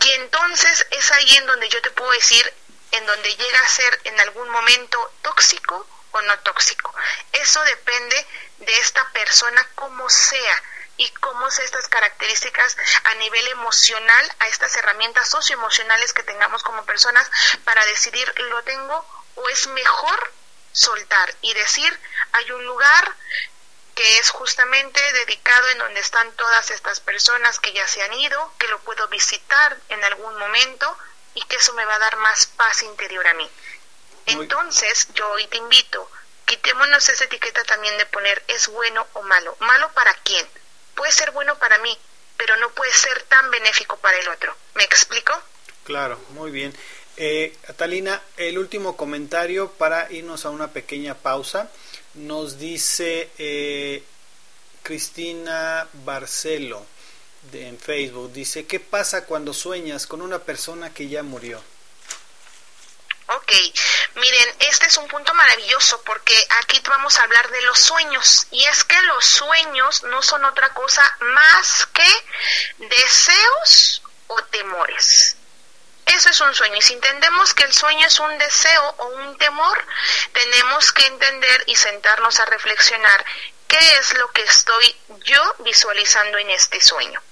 Y entonces es ahí en donde yo te puedo decir, en donde llega a ser en algún momento tóxico o no tóxico. Eso depende de esta persona como sea y cómo es estas características a nivel emocional, a estas herramientas socioemocionales que tengamos como personas para decidir lo tengo o es mejor soltar y decir hay un lugar que es justamente dedicado en donde están todas estas personas que ya se han ido, que lo puedo visitar en algún momento y que eso me va a dar más paz interior a mí. Entonces, yo hoy te invito, quitémonos esa etiqueta también de poner es bueno o malo. ¿Malo para quién? Puede ser bueno para mí, pero no puede ser tan benéfico para el otro. ¿Me explico? Claro, muy bien. Eh, Catalina, el último comentario para irnos a una pequeña pausa. Nos dice eh, Cristina Barcelo de, en Facebook, dice, ¿qué pasa cuando sueñas con una persona que ya murió? Ok, miren, este es un punto maravilloso porque aquí vamos a hablar de los sueños. Y es que los sueños no son otra cosa más que deseos o temores. Eso es un sueño. Y si entendemos que el sueño es un deseo o un temor, tenemos que entender y sentarnos a reflexionar qué es lo que estoy yo visualizando en este sueño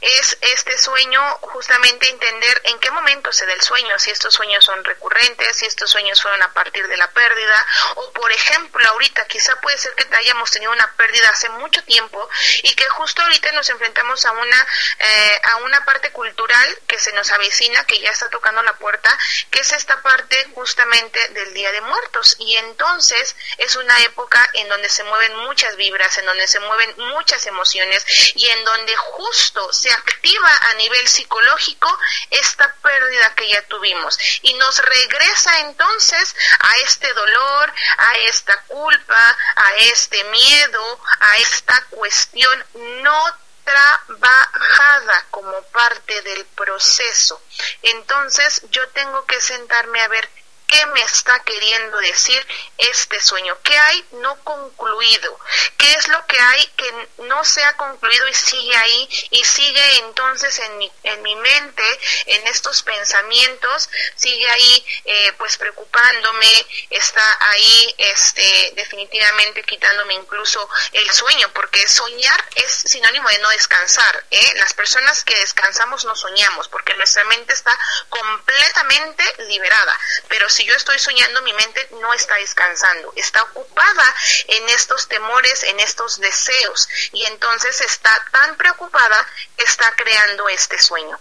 es este sueño justamente entender en qué momento se da el sueño, si estos sueños son recurrentes, si estos sueños fueron a partir de la pérdida, o por ejemplo ahorita quizá puede ser que hayamos tenido una pérdida hace mucho tiempo y que justo ahorita nos enfrentamos a una, eh, a una parte cultural que se nos avecina, que ya está tocando la puerta, que es esta parte justamente del Día de Muertos. Y entonces es una época en donde se mueven muchas vibras, en donde se mueven muchas emociones y en donde justo se activa a nivel psicológico esta pérdida que ya tuvimos y nos regresa entonces a este dolor, a esta culpa, a este miedo, a esta cuestión no trabajada como parte del proceso. Entonces yo tengo que sentarme a ver qué me está queriendo decir este sueño, qué hay no concluido, qué es lo que hay que no se ha concluido y sigue ahí y sigue entonces en mi, en mi mente, en estos pensamientos, sigue ahí eh, pues preocupándome, está ahí este definitivamente quitándome incluso el sueño, porque soñar es sinónimo de no descansar, ¿eh? las personas que descansamos no soñamos, porque nuestra mente está completamente liberada, pero si yo estoy soñando, mi mente no está descansando, está ocupada en estos temores, en estos deseos, y entonces está tan preocupada que está creando este sueño.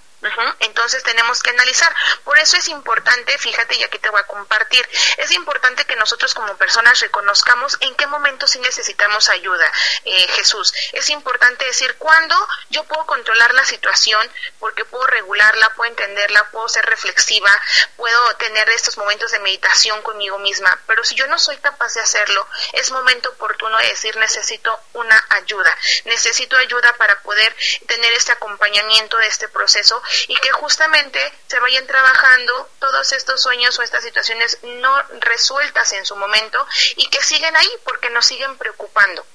Entonces tenemos que analizar. Por eso es importante, fíjate, y aquí te voy a compartir, es importante que nosotros como personas reconozcamos en qué momento sí necesitamos ayuda, eh, Jesús. Es importante decir cuándo yo puedo controlar la situación, porque puedo regularla, puedo entenderla, puedo ser reflexiva, puedo tener estos momentos de meditación conmigo misma. Pero si yo no soy capaz de hacerlo, es momento oportuno de decir necesito una ayuda, necesito ayuda para poder tener este acompañamiento de este proceso y que justamente se vayan trabajando todos estos sueños o estas situaciones no resueltas en su momento y que siguen ahí porque nos siguen preocupando.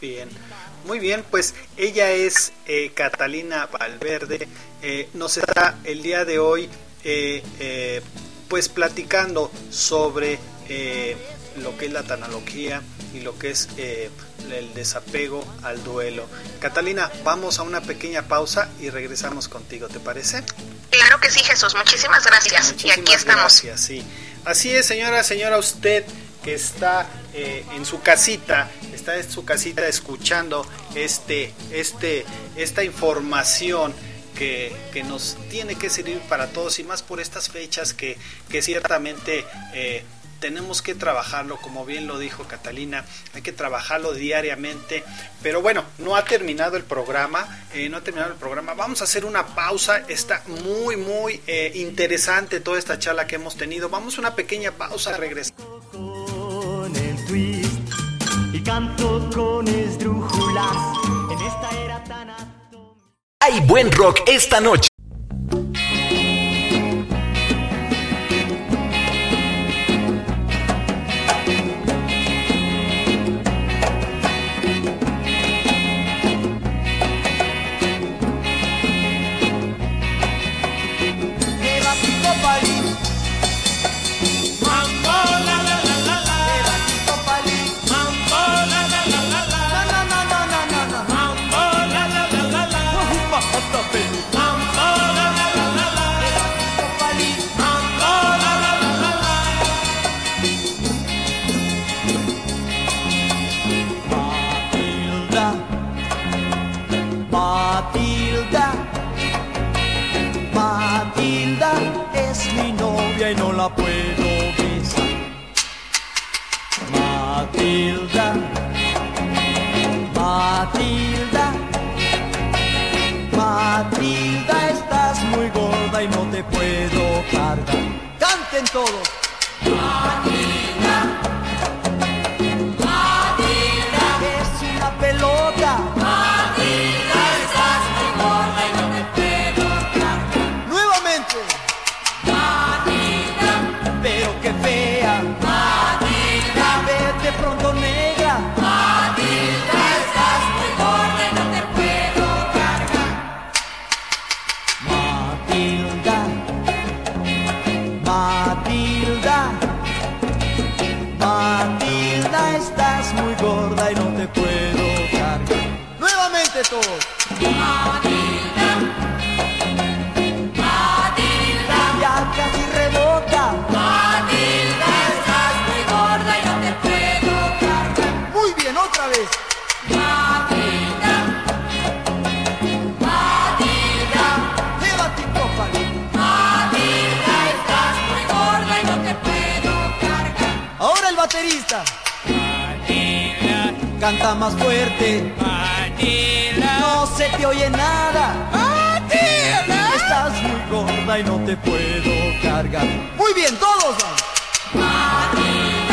Bien, muy bien, pues ella es eh, Catalina Valverde, eh, nos está el día de hoy eh, pues platicando sobre eh, lo que es la tanalogía y lo que es eh, el desapego al duelo. Catalina, vamos a una pequeña pausa y regresamos contigo, ¿te parece? Claro que sí, Jesús. Muchísimas gracias. y aquí estamos. Gracias, sí. Así es, señora, señora, usted que está eh, en su casita, está en su casita escuchando este, este, esta información que, que nos tiene que servir para todos y más por estas fechas que, que ciertamente eh, tenemos que trabajarlo, como bien lo dijo Catalina, hay que trabajarlo diariamente. Pero bueno, no ha terminado el programa, eh, no ha terminado el programa. Vamos a hacer una pausa, está muy, muy eh, interesante toda esta charla que hemos tenido. Vamos a una pequeña pausa, regresamos. Con el twist y canto con esdrújulas en esta era tan Hay buen rock esta noche. Canten todos. Nuevamente todos. Matilda, Matilda, ya casi rebota. Matilda, estás muy gorda y no te puedo cargar. Muy bien, otra vez. Matilda, Matilda, llévate cópale. Matilda, estás muy gorda y no te puedo cargar. Ahora el baterista. Canta más fuerte. No se te oye nada. Estás muy gorda y no te puedo cargar. Muy bien, todos. Matilda. Matilda.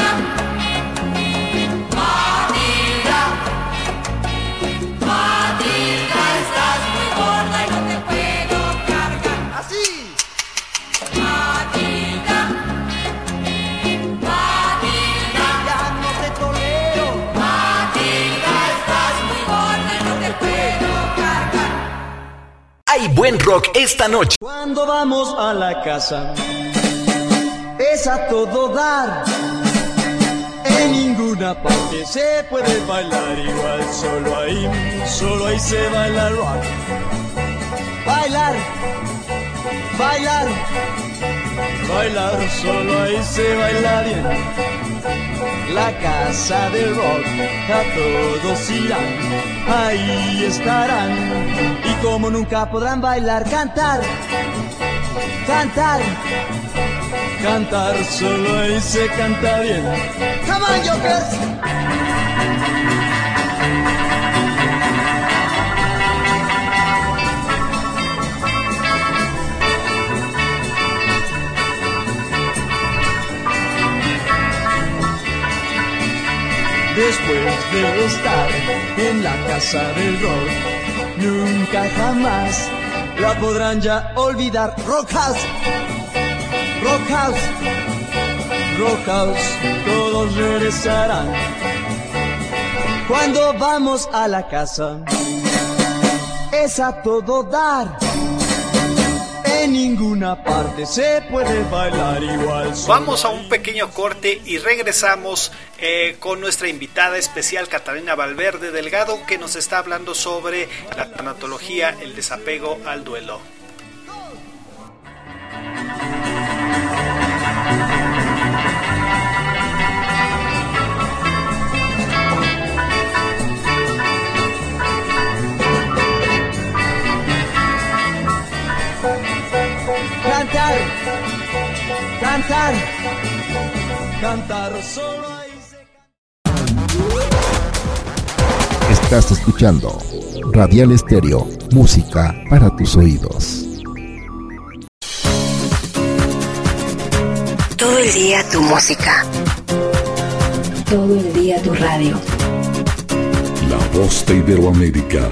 Hay buen rock esta noche. Cuando vamos a la casa, es a todo dar. En ninguna parte se puede bailar igual, solo ahí, solo ahí se baila rock. Bailar, bailar, bailar, solo ahí se baila bien. La casa del rock, a todos irán, ahí estarán. Y como nunca podrán bailar, cantar, cantar, cantar, solo ahí se canta bien. Come on, Jokers. Después de estar en la casa del rock, nunca jamás la podrán ya olvidar. Rock House, Rock House, Rock House, todos regresarán. Cuando vamos a la casa, es a todo dar. Ninguna parte se puede bailar igual. Vamos a un pequeño corte y regresamos eh, con nuestra invitada especial Catalina Valverde Delgado que nos está hablando sobre la tanatología, el desapego al duelo. Cantar, cantar, cantar solo ahí se Estás escuchando Radial Estéreo, música para tus oídos. Todo el día tu música. Todo el día tu radio. La voz de Iberoamérica.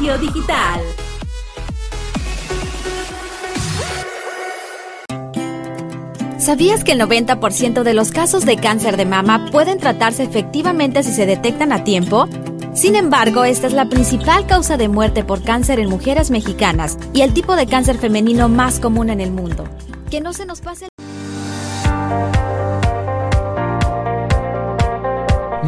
Digital. ¿Sabías que el 90% de los casos de cáncer de mama pueden tratarse efectivamente si se detectan a tiempo? Sin embargo, esta es la principal causa de muerte por cáncer en mujeres mexicanas y el tipo de cáncer femenino más común en el mundo. Que no se nos pase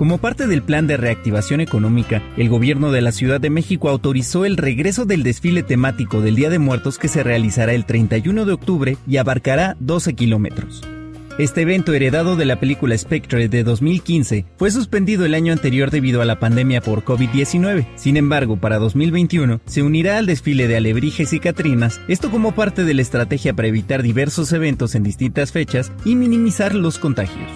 Como parte del plan de reactivación económica, el gobierno de la Ciudad de México autorizó el regreso del desfile temático del Día de Muertos que se realizará el 31 de octubre y abarcará 12 kilómetros. Este evento, heredado de la película Spectre de 2015, fue suspendido el año anterior debido a la pandemia por COVID-19. Sin embargo, para 2021 se unirá al desfile de alebrijes y catrinas, esto como parte de la estrategia para evitar diversos eventos en distintas fechas y minimizar los contagios.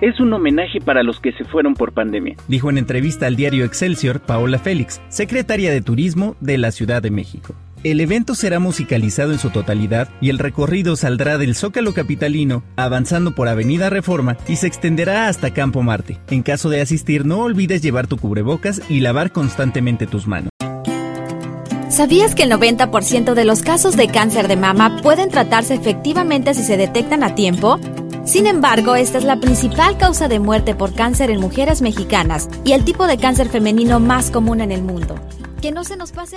Es un homenaje para los que se fueron por pandemia, dijo en entrevista al diario Excelsior Paola Félix, secretaria de Turismo de la Ciudad de México. El evento será musicalizado en su totalidad y el recorrido saldrá del Zócalo Capitalino, avanzando por Avenida Reforma y se extenderá hasta Campo Marte. En caso de asistir, no olvides llevar tu cubrebocas y lavar constantemente tus manos. ¿Sabías que el 90% de los casos de cáncer de mama pueden tratarse efectivamente si se detectan a tiempo? Sin embargo, esta es la principal causa de muerte por cáncer en mujeres mexicanas y el tipo de cáncer femenino más común en el mundo. Que no se nos pase.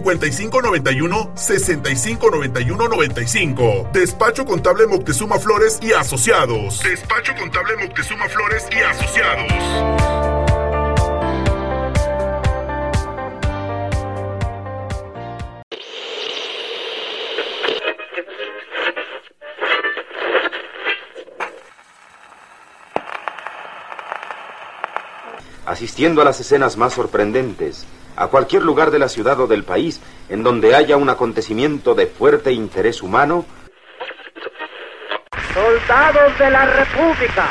5591 6591 95. Despacho Contable Moctezuma Flores y Asociados. Despacho Contable Moctezuma Flores y Asociados. asistiendo a las escenas más sorprendentes, a cualquier lugar de la ciudad o del país en donde haya un acontecimiento de fuerte interés humano, Soldados de la República,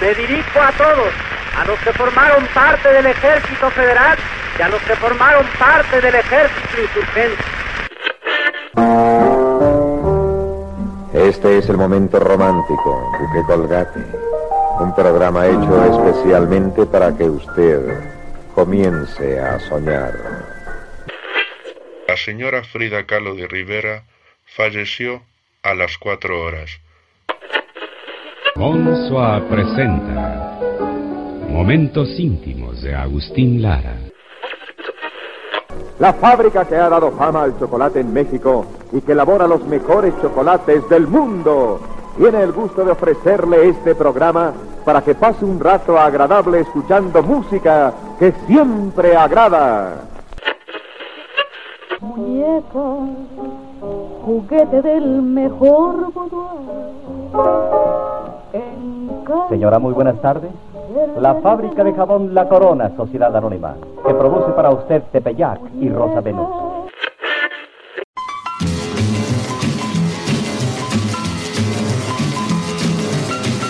Me dirijo a todos, a los que formaron parte del ejército federal y a los que formaron parte del ejército insurgente. Este es el momento romántico, Duque Colgate. Un programa hecho especialmente para que usted comience a soñar. La señora Frida Kahlo de Rivera falleció a las cuatro horas. Monsoa presenta Momentos íntimos de Agustín Lara. La fábrica que ha dado fama al chocolate en México y que elabora los mejores chocolates del mundo tiene el gusto de ofrecerle este programa para que pase un rato agradable escuchando música que siempre agrada. Muñeca, juguete del mejor Señora, muy buenas tardes. La fábrica de jabón La Corona, Sociedad Anónima, que produce para usted Tepeyac y Rosa Venus.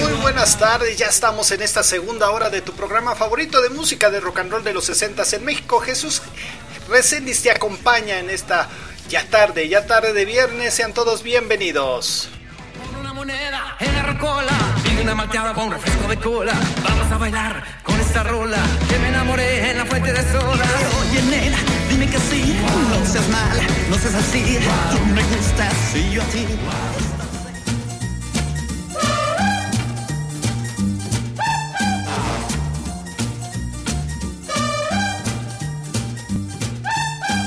Muy buenas tardes, ya estamos en esta segunda hora de tu programa favorito de música de rock and roll de los 60 en México. Jesús Reséndiz te acompaña en esta ya tarde, ya tarde de viernes. Sean todos bienvenidos. Una moneda en la rocola y una malteada con refresco de cola. Vamos a bailar con esta rola que me enamoré en la fuente de soda. Oye, nena, dime que sí. No seas mala, no seas así. Tú me gustas y yo a ti.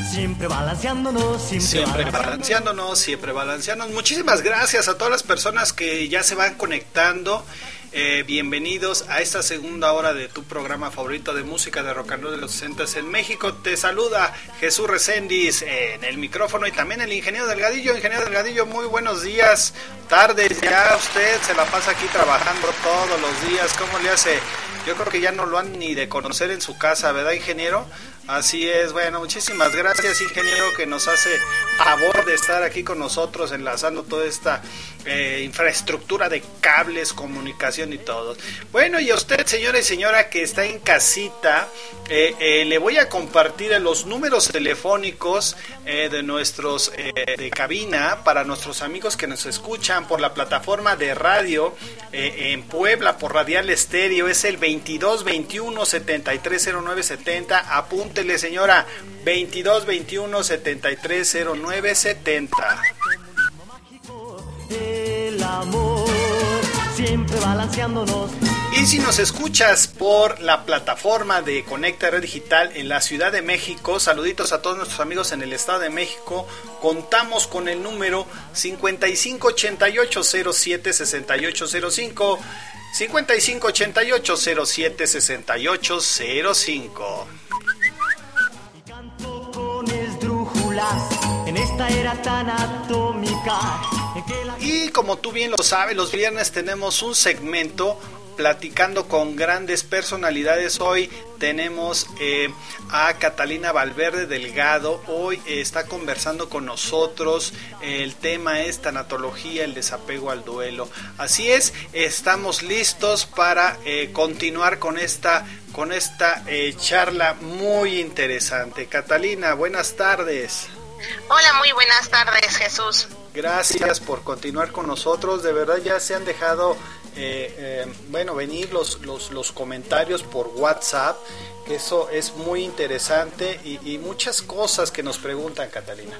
Siempre balanceándonos, siempre, Siempre balanceándonos, siempre balanceándonos. Muchísimas gracias a todas las personas que ya se van conectando. Eh, bienvenidos a esta segunda hora de tu programa favorito de música de rock and roll de los 60 en México. Te saluda Jesús Reséndiz eh, en el micrófono y también el ingeniero Delgadillo. Ingeniero Delgadillo, muy buenos días, tardes. Ya usted se la pasa aquí trabajando todos los días. ¿Cómo le hace? Yo creo que ya no lo han ni de conocer en su casa, ¿verdad, ingeniero? Así es, bueno, muchísimas gracias, ingeniero, que nos hace favor de estar aquí con nosotros, enlazando toda esta eh, infraestructura de cables, comunicación y todo. Bueno, y a usted, señora y señora, que está en casita, eh, eh, le voy a compartir los números telefónicos de nuestros de cabina para nuestros amigos que nos escuchan por la plataforma de radio en Puebla por Radial Estéreo. Es el 22 21 73 09 70. Apúntele, señora. 22 21 73 09 70. el amor. Siempre balanceándonos. Y si nos escuchas por la plataforma de Conecta Red Digital en la Ciudad de México, saluditos a todos nuestros amigos en el Estado de México. Contamos con el número 5588076805. 5588076805. En esta era tan atómica. Y como tú bien lo sabes, los viernes tenemos un segmento platicando con grandes personalidades. Hoy tenemos eh, a Catalina Valverde Delgado. Hoy eh, está conversando con nosotros. El tema es tanatología, el desapego al duelo. Así es, estamos listos para eh, continuar con esta con esta charla muy interesante. Catalina, buenas tardes. Hola, muy buenas tardes, Jesús. Gracias por continuar con nosotros. De verdad ya se han dejado, eh, eh, bueno, venir los, los, los comentarios por WhatsApp, que eso es muy interesante y, y muchas cosas que nos preguntan, Catalina.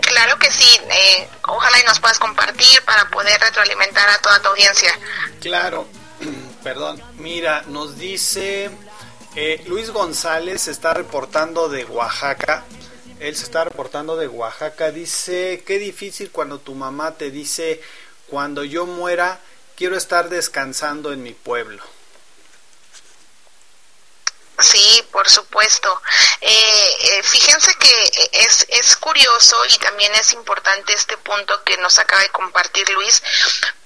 Claro que sí, eh, ojalá y nos puedas compartir para poder retroalimentar a toda tu audiencia. Claro, (clears throat) perdón. Mira, nos dice eh, Luis González, se está reportando de Oaxaca. Él se está reportando de Oaxaca. Dice, qué difícil cuando tu mamá te dice, cuando yo muera, quiero estar descansando en mi pueblo. Sí, por supuesto. Eh, eh, fíjense que es, es curioso y también es importante este punto que nos acaba de compartir Luis,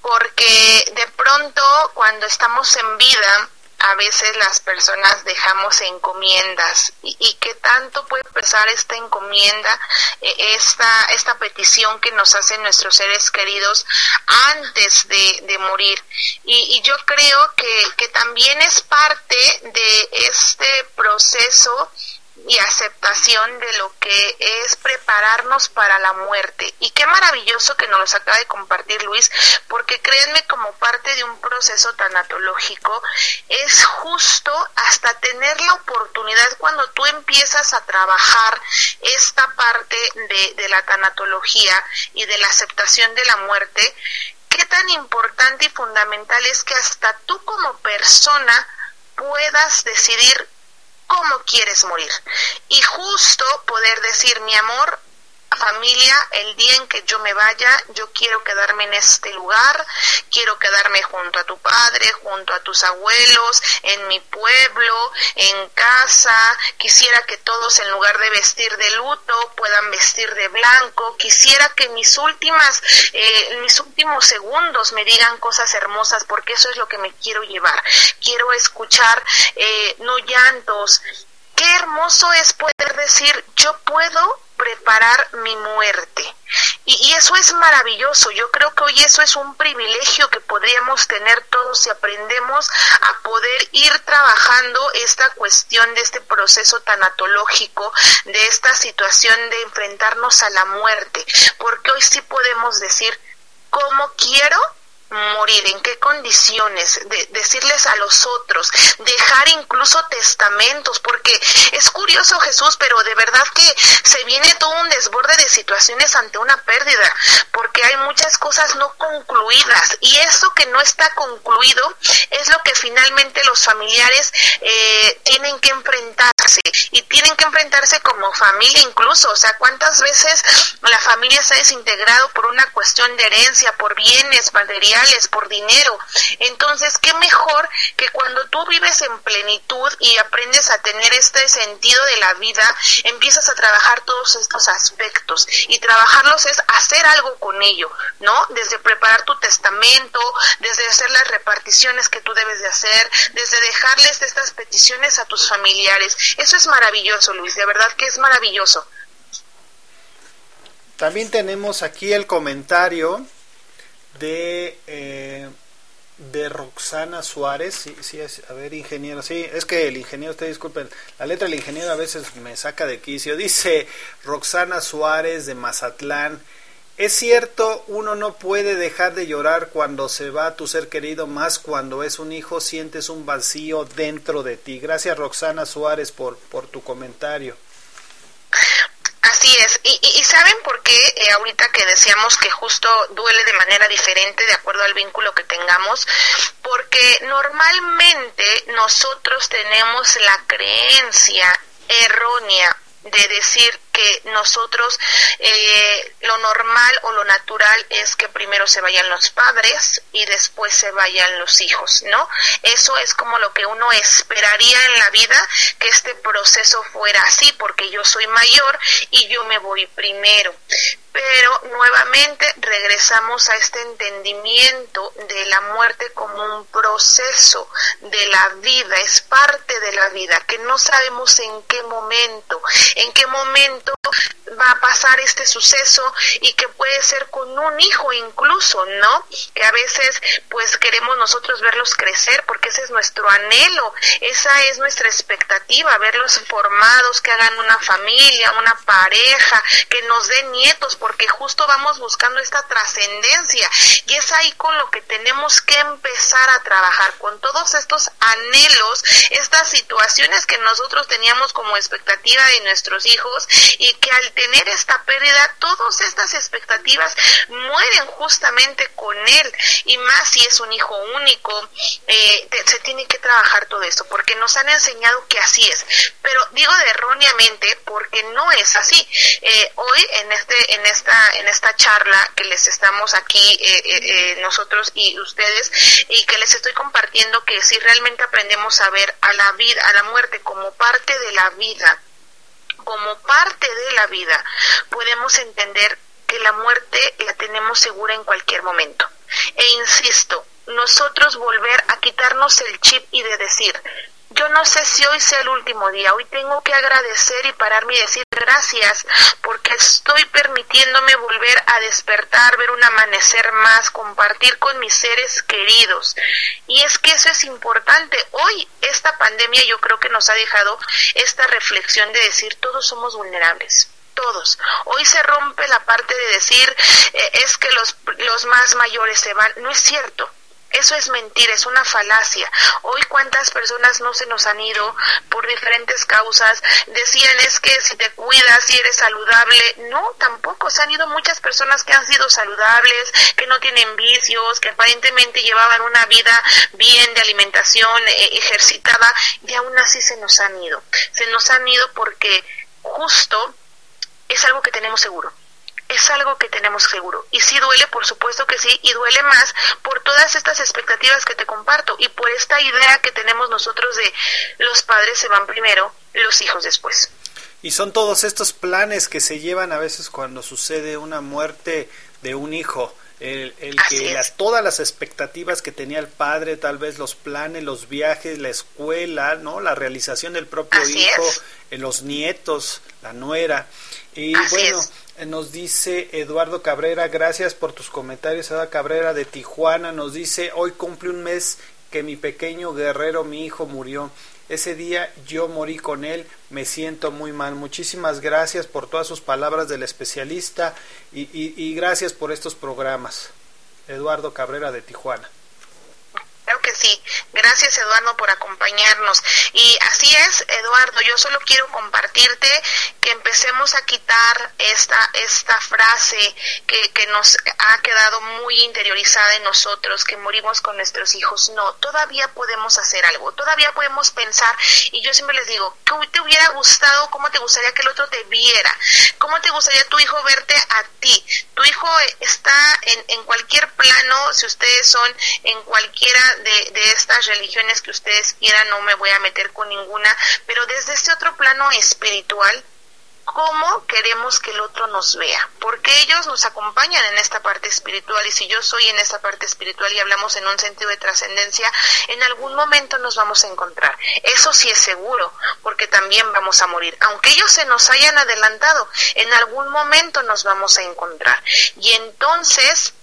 porque de pronto cuando estamos en vida, a veces las personas dejamos encomiendas y, y qué tanto puede pesar esta encomienda, eh, esta, esta petición que nos hacen nuestros seres queridos antes de, de morir. Y, y, yo creo que, que también es parte de este proceso y aceptación de lo que es prepararnos para la muerte. Y qué maravilloso que nos los acaba de compartir Luis, porque créanme como parte de un proceso tanatológico, es justo hasta tener la oportunidad cuando tú empiezas a trabajar esta parte de, de la tanatología y de la aceptación de la muerte, qué tan importante y fundamental es que hasta tú como persona puedas decidir cómo quieres morir. Y justo poder decir, mi amor, familia, el día en que yo me vaya, yo quiero quedarme en este lugar, quiero quedarme junto a tu padre, junto a tus abuelos, en mi pueblo, en casa, quisiera que todos en lugar de vestir de luto puedan vestir de blanco, quisiera que mis últimas, eh, mis últimos segundos me digan cosas hermosas porque eso es lo que me quiero llevar, quiero escuchar eh, no llantos, qué hermoso es poder decir yo puedo preparar mi muerte. Y, eso es maravilloso. Yo creo que hoy eso es un privilegio que podríamos tener todos si aprendemos a poder ir trabajando esta cuestión de este proceso tanatológico, de esta situación de enfrentarnos a la muerte. Porque hoy sí podemos decir, ¿cómo quiero morir, en qué condiciones, de, decirles a los otros, dejar incluso testamentos, porque es curioso Jesús, pero de verdad que se viene todo un desborde de situaciones ante una pérdida, porque hay muchas cosas no concluidas y eso que no está concluido es lo que finalmente los familiares eh, tienen que enfrentarse y tienen que enfrentarse como familia incluso, o sea, cuántas veces la familia se ha desintegrado por una cuestión de herencia, por bienes por dinero. Entonces, qué mejor que cuando tú vives en plenitud y aprendes a tener este sentido de la vida, empiezas a trabajar todos estos aspectos. Y trabajarlos es hacer algo con ello, ¿no? Desde preparar tu testamento, desde hacer las reparticiones que tú debes de hacer, desde dejarles estas peticiones a tus familiares. Eso es maravilloso, Luis, de verdad que es maravilloso. También tenemos aquí el comentario de eh, de Roxana Suárez, sí, sí, es, a ver, ingeniero, sí, es que el ingeniero, usted disculpen, la letra del ingeniero a veces me saca de quicio, dice Roxana Suárez de Mazatlán, es cierto, uno no puede dejar de llorar cuando se va tu ser querido, más cuando es un hijo, sientes un vacío dentro de ti. Gracias Roxana Suárez por, por tu comentario. Así es, y, y, ¿saben por qué eh, ahorita que decíamos que justo duele de manera diferente de acuerdo al vínculo que tengamos? Porque normalmente nosotros tenemos la creencia errónea de decir que nosotros eh, lo normal o lo natural es que primero se vayan los padres y después se vayan los hijos, ¿no? Eso es como lo que uno esperaría en la vida, que este proceso fuera así, porque yo soy mayor y yo me voy primero pero nuevamente regresamos a este entendimiento de la muerte como un proceso de la vida, es parte de la vida, que no sabemos en qué momento, en qué momento va a pasar este suceso y que puede ser con un hijo incluso, ¿no? Que a veces pues queremos nosotros verlos crecer porque ese es nuestro anhelo, esa es nuestra expectativa, verlos formados, que hagan una familia, una pareja, que nos den nietos, porque justo vamos buscando esta trascendencia y es ahí con lo que tenemos que empezar a trabajar, con todos estos anhelos, estas situaciones que nosotros teníamos como expectativa de nuestros hijos y que al tener esta pérdida, todas estas expectativas mueren justamente con él. Y más si es un hijo único, eh, se tiene que trabajar todo esto, porque nos han enseñado que así es. Pero digo erróneamente porque no es así. Eh, hoy en este, en esta, en esta charla que les estamos aquí eh, nosotros y ustedes y que les estoy compartiendo que si realmente aprendemos a ver a la vida, a la muerte como parte de la vida, como parte de la vida, podemos entender que la muerte la tenemos segura en cualquier momento. E insisto, nosotros volver a quitarnos el chip y de decir, yo no sé si hoy sea el último día, hoy tengo que agradecer y pararme y decir gracias porque estoy permitiéndome volver a despertar, ver un amanecer más, compartir con mis seres queridos. Y es que eso es importante. Hoy esta pandemia yo creo que nos ha dejado esta reflexión de decir todos somos vulnerables todos. Hoy se rompe la parte de decir eh, es que los, los más mayores se van. No es cierto. Eso es mentira, es una falacia. Hoy cuántas personas no se nos han ido por diferentes causas. Decían es que si te cuidas, si eres saludable. No, tampoco. Se han ido muchas personas que han sido saludables, que no tienen vicios, que aparentemente llevaban una vida bien de alimentación eh, ejercitada y aún así se nos han ido. Se nos han ido porque justo es algo que tenemos seguro es algo que tenemos seguro. Y sí duele, por supuesto que sí, y duele más por todas estas expectativas que te comparto y por esta idea que tenemos nosotros de los padres se van primero, los hijos después. Y son todos estos planes que se llevan a veces cuando sucede una muerte de un hijo. El, que las, todas las expectativas que tenía el padre, tal vez los planes, los viajes, la escuela, no, la realización del propio hijo, eh, los nietos, la nuera. Y bueno, nos dice Eduardo Cabrera, gracias por tus comentarios. Eduardo Cabrera de Tijuana nos dice, hoy cumple un mes que mi pequeño guerrero, mi hijo, murió. Ese día yo morí con él, me siento muy mal. Muchísimas gracias por todas sus palabras del especialista y, y gracias por estos programas. Eduardo Cabrera de Tijuana. Claro que sí. Gracias, Eduardo, por acompañarnos. Y así es, Eduardo, yo solo quiero compartirte que empecemos a quitar esta, esta frase que, que nos ha quedado muy interiorizada en nosotros, que morimos con nuestros hijos. No, todavía podemos hacer algo, todavía podemos pensar. Y yo siempre les digo, ¿cómo te hubiera gustado? ¿Cómo te gustaría que el otro te viera? ¿Cómo te gustaría tu hijo verte a ti? Tu hijo está en, en cualquier plano, si ustedes son en cualquiera de, estas religiones que ustedes quieran, no me voy a meter con ninguna, pero desde este otro plano espiritual, cómo queremos que el otro nos vea, porque ellos nos acompañan en esta parte espiritual y si yo soy en esta parte espiritual y hablamos en un sentido de trascendencia, en algún momento nos vamos a encontrar. Eso sí es seguro, porque también vamos a morir. Aunque ellos se nos hayan adelantado, en algún momento nos vamos a encontrar. Y entonces,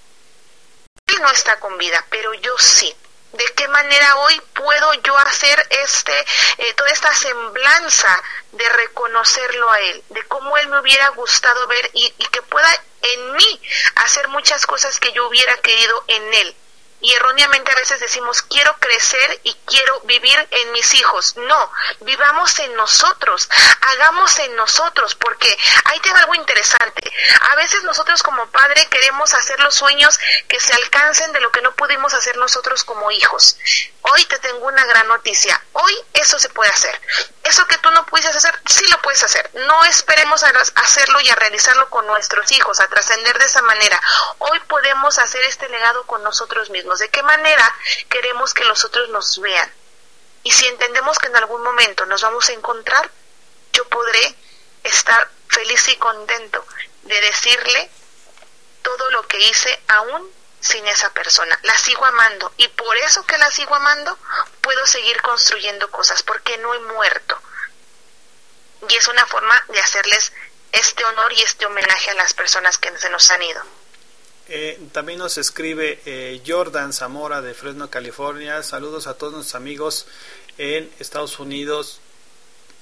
él no está con vida, pero yo sí de qué manera hoy puedo yo hacer este eh, toda esta semblanza de reconocerlo a él, de cómo él me hubiera gustado ver y, y que pueda en mí hacer muchas cosas que yo hubiera querido en él y erróneamente a veces decimos quiero crecer y quiero vivir en mis hijos. No, vivamos en nosotros, hagamos en nosotros, porque ahí tiene algo interesante. A veces nosotros como padre queremos hacer los sueños que se alcancen de lo que no pudimos hacer nosotros como hijos. Hoy te tengo una gran noticia. Hoy eso se puede hacer. Eso que tú no pudiste hacer, sí lo puedes hacer. No esperemos a hacerlo y a realizarlo con nuestros hijos, a trascender de esa manera. Hoy podemos hacer este legado con nosotros mismos de qué manera queremos que los otros nos vean. Y si entendemos que en algún momento nos vamos a encontrar, yo podré estar feliz y contento de decirle todo lo que hice aún sin esa persona. La sigo amando y por eso que la sigo amando puedo seguir construyendo cosas porque no he muerto. Y es una forma de hacerles este honor y este homenaje a las personas que se nos han ido. Eh, también nos escribe eh, Jordan Zamora de Fresno, California. Saludos a todos nuestros amigos en Estados Unidos.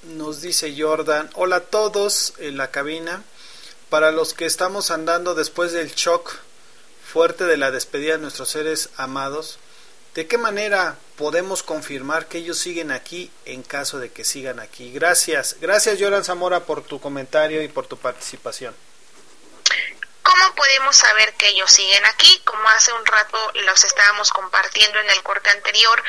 Nos dice Jordan, hola a todos en la cabina. Para los que estamos andando después del shock fuerte de la despedida de nuestros seres amados, ¿De qué manera podemos confirmar que ellos siguen aquí en caso de que sigan aquí? Gracias. Gracias, Yoran Zamora, por tu comentario y por tu participación. ¿Cómo podemos saber que ellos siguen aquí? Como hace un rato los estábamos compartiendo en el corte anterior,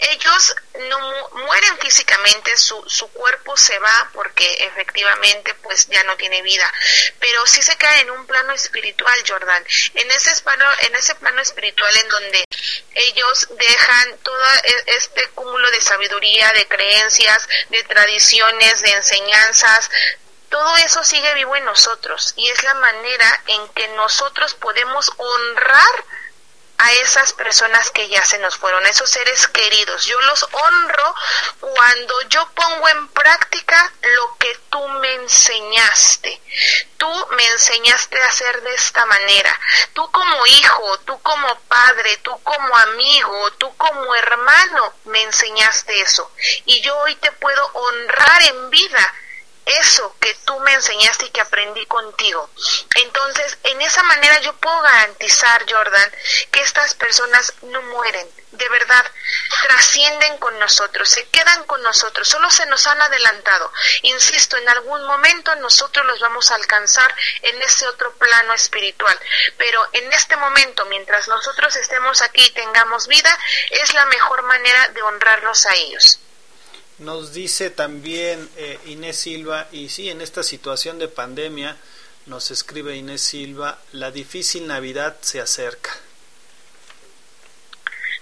ellos no mueren físicamente, su, su cuerpo se va porque efectivamente pues ya no tiene vida, pero sí se cae en un plano espiritual, Jordan, en ese plano, en ese plano espiritual en donde ellos dejan todo e, este cúmulo de sabiduría, de creencias, de tradiciones, de enseñanzas, todo eso sigue vivo en nosotros y es la manera en que nosotros podemos honrar a esas personas que ya se nos fueron, esos seres queridos. Yo los honro cuando yo pongo en práctica lo que tú me enseñaste. Tú me enseñaste a hacer de esta manera. Tú como hijo, tú como padre, tú como amigo, tú como hermano, me enseñaste eso. Y yo hoy te puedo honrar en vida eso que tú me enseñaste y que aprendí contigo. Entonces, en esa manera yo puedo garantizar, Jordan, que estas personas no mueren, de verdad, trascienden con nosotros, se quedan con nosotros, solo se nos han adelantado. Insisto, en algún momento nosotros los vamos a alcanzar en ese otro plano espiritual, pero en este momento, mientras nosotros estemos aquí y tengamos vida, es la mejor manera de honrarlos a ellos. Nos dice también eh, Inés Silva, y sí, en esta situación de pandemia, nos escribe Inés Silva, la difícil Navidad se acerca.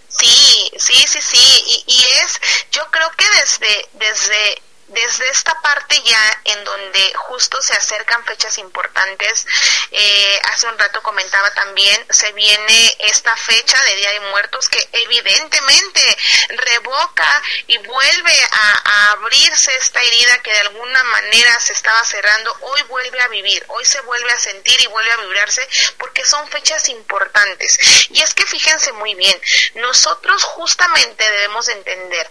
Sí, sí, sí, sí, y, y es, yo creo que desde, desde desde esta parte ya en donde justo se acercan fechas importantes, eh, hace un rato comentaba también, se viene esta fecha de Día de Muertos que evidentemente revoca y vuelve a, abrirse esta herida que de alguna manera se estaba cerrando, hoy vuelve a vivir, hoy se vuelve a sentir y vuelve a vibrarse porque son fechas importantes. Y es que fíjense muy bien, nosotros justamente debemos entender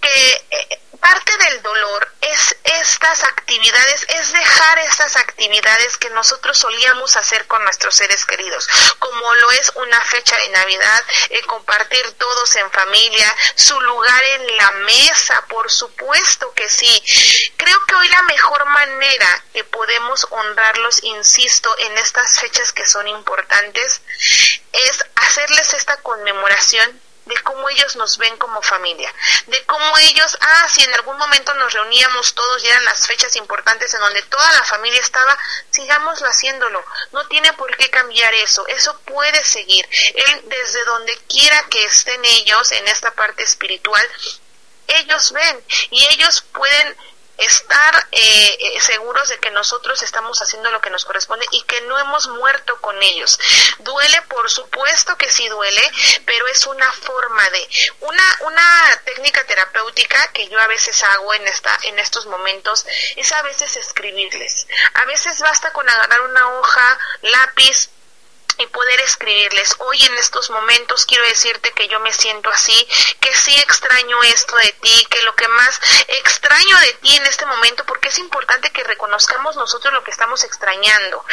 que eh, parte del dolor es estas actividades, es dejar estas actividades que nosotros solíamos hacer con nuestros seres queridos, como lo es una fecha de Navidad, eh, compartir todos en familia, su lugar en la mesa, por supuesto que sí. Creo que hoy la mejor manera que podemos honrarlos, insisto, en estas fechas que son importantes, es hacerles esta conmemoración de cómo ellos nos ven como familia, de cómo ellos, ah, si en algún momento nos reuníamos todos y eran las fechas importantes en donde toda la familia estaba, sigámoslo haciéndolo, no tiene por qué cambiar eso, eso puede seguir. Él, desde donde quiera que estén ellos en esta parte espiritual, ellos ven y ellos pueden estar eh, eh, seguros de que nosotros estamos haciendo lo que nos corresponde y que no hemos muerto con ellos. Duele, por supuesto que sí duele, pero es una forma de una una técnica terapéutica que yo a veces hago en esta en estos momentos es a veces escribirles. A veces basta con agarrar una hoja, lápiz, y poder escribirles, hoy en estos momentos quiero decirte que yo me siento así, que sí extraño esto de ti, que lo que más extraño de ti en este momento, porque es importante que reconozcamos nosotros lo que estamos extrañando.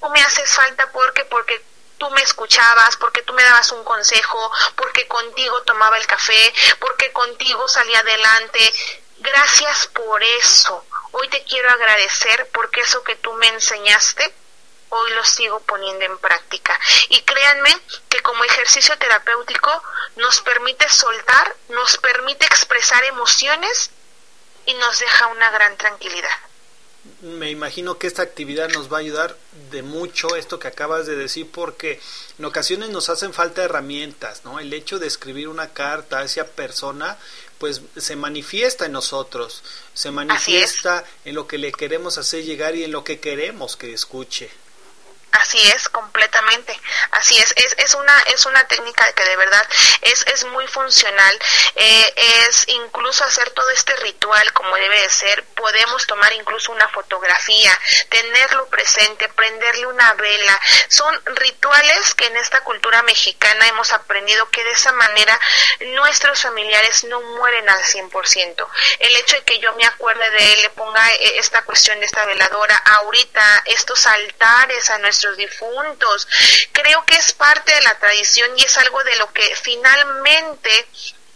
Tú me haces falta porque, porque tú me escuchabas, porque tú me dabas un consejo, porque contigo tomaba el café, porque contigo salía adelante. Gracias por eso. Hoy te quiero agradecer porque eso que tú me enseñaste hoy lo sigo poniendo en práctica. Y créanme que como ejercicio terapéutico nos permite soltar, nos permite expresar emociones y nos deja una gran tranquilidad. Me imagino que esta actividad nos va a ayudar de mucho esto que acabas de decir porque en ocasiones nos hacen falta herramientas, ¿no? El hecho de escribir una carta a esa persona pues se manifiesta en nosotros, se manifiesta en lo que le queremos hacer llegar y en lo que queremos que escuche. Así es, completamente. Así es. Es, es, una, es una técnica que de verdad es, es muy funcional. Eh, es incluso hacer todo este ritual como debe de ser. Podemos tomar incluso una fotografía, tenerlo presente, prenderle una vela. Son rituales que en esta cultura mexicana hemos aprendido que de esa manera nuestros familiares no mueren al 100%. El hecho de que yo me acuerde de él, le ponga eh, esta cuestión de esta veladora, ahorita estos altares a nuestros nuestros difuntos. Creo que es parte de la tradición y es algo de lo que finalmente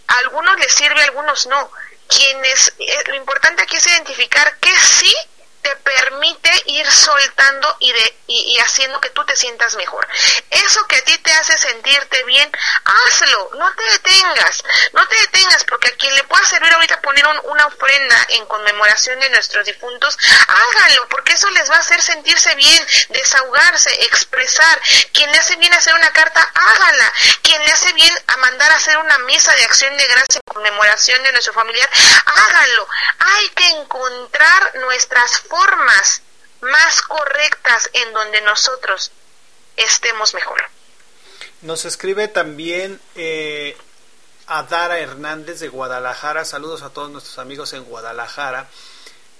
a algunos les sirve, a algunos no. Quienes, eh, lo importante aquí es identificar que sí te permite ir soltando y, de, y, haciendo que tú te sientas mejor. Eso que a ti te hace sentirte bien, hazlo, no te detengas, no te detengas, porque a quien le pueda servir ahorita poner una ofrenda en conmemoración de nuestros difuntos, háganlo, porque eso les va a hacer sentirse bien, desahogarse, expresar. Quien le hace bien hacer una carta, hágala. Quien le hace bien a mandar a hacer una misa de acción de gracia en conmemoración de nuestro familiar, háganlo. Hay que encontrar nuestras formas más correctas en donde nosotros estemos mejor. Nos escribe también eh, Adara Hernández de Guadalajara. Saludos a todos nuestros amigos en Guadalajara.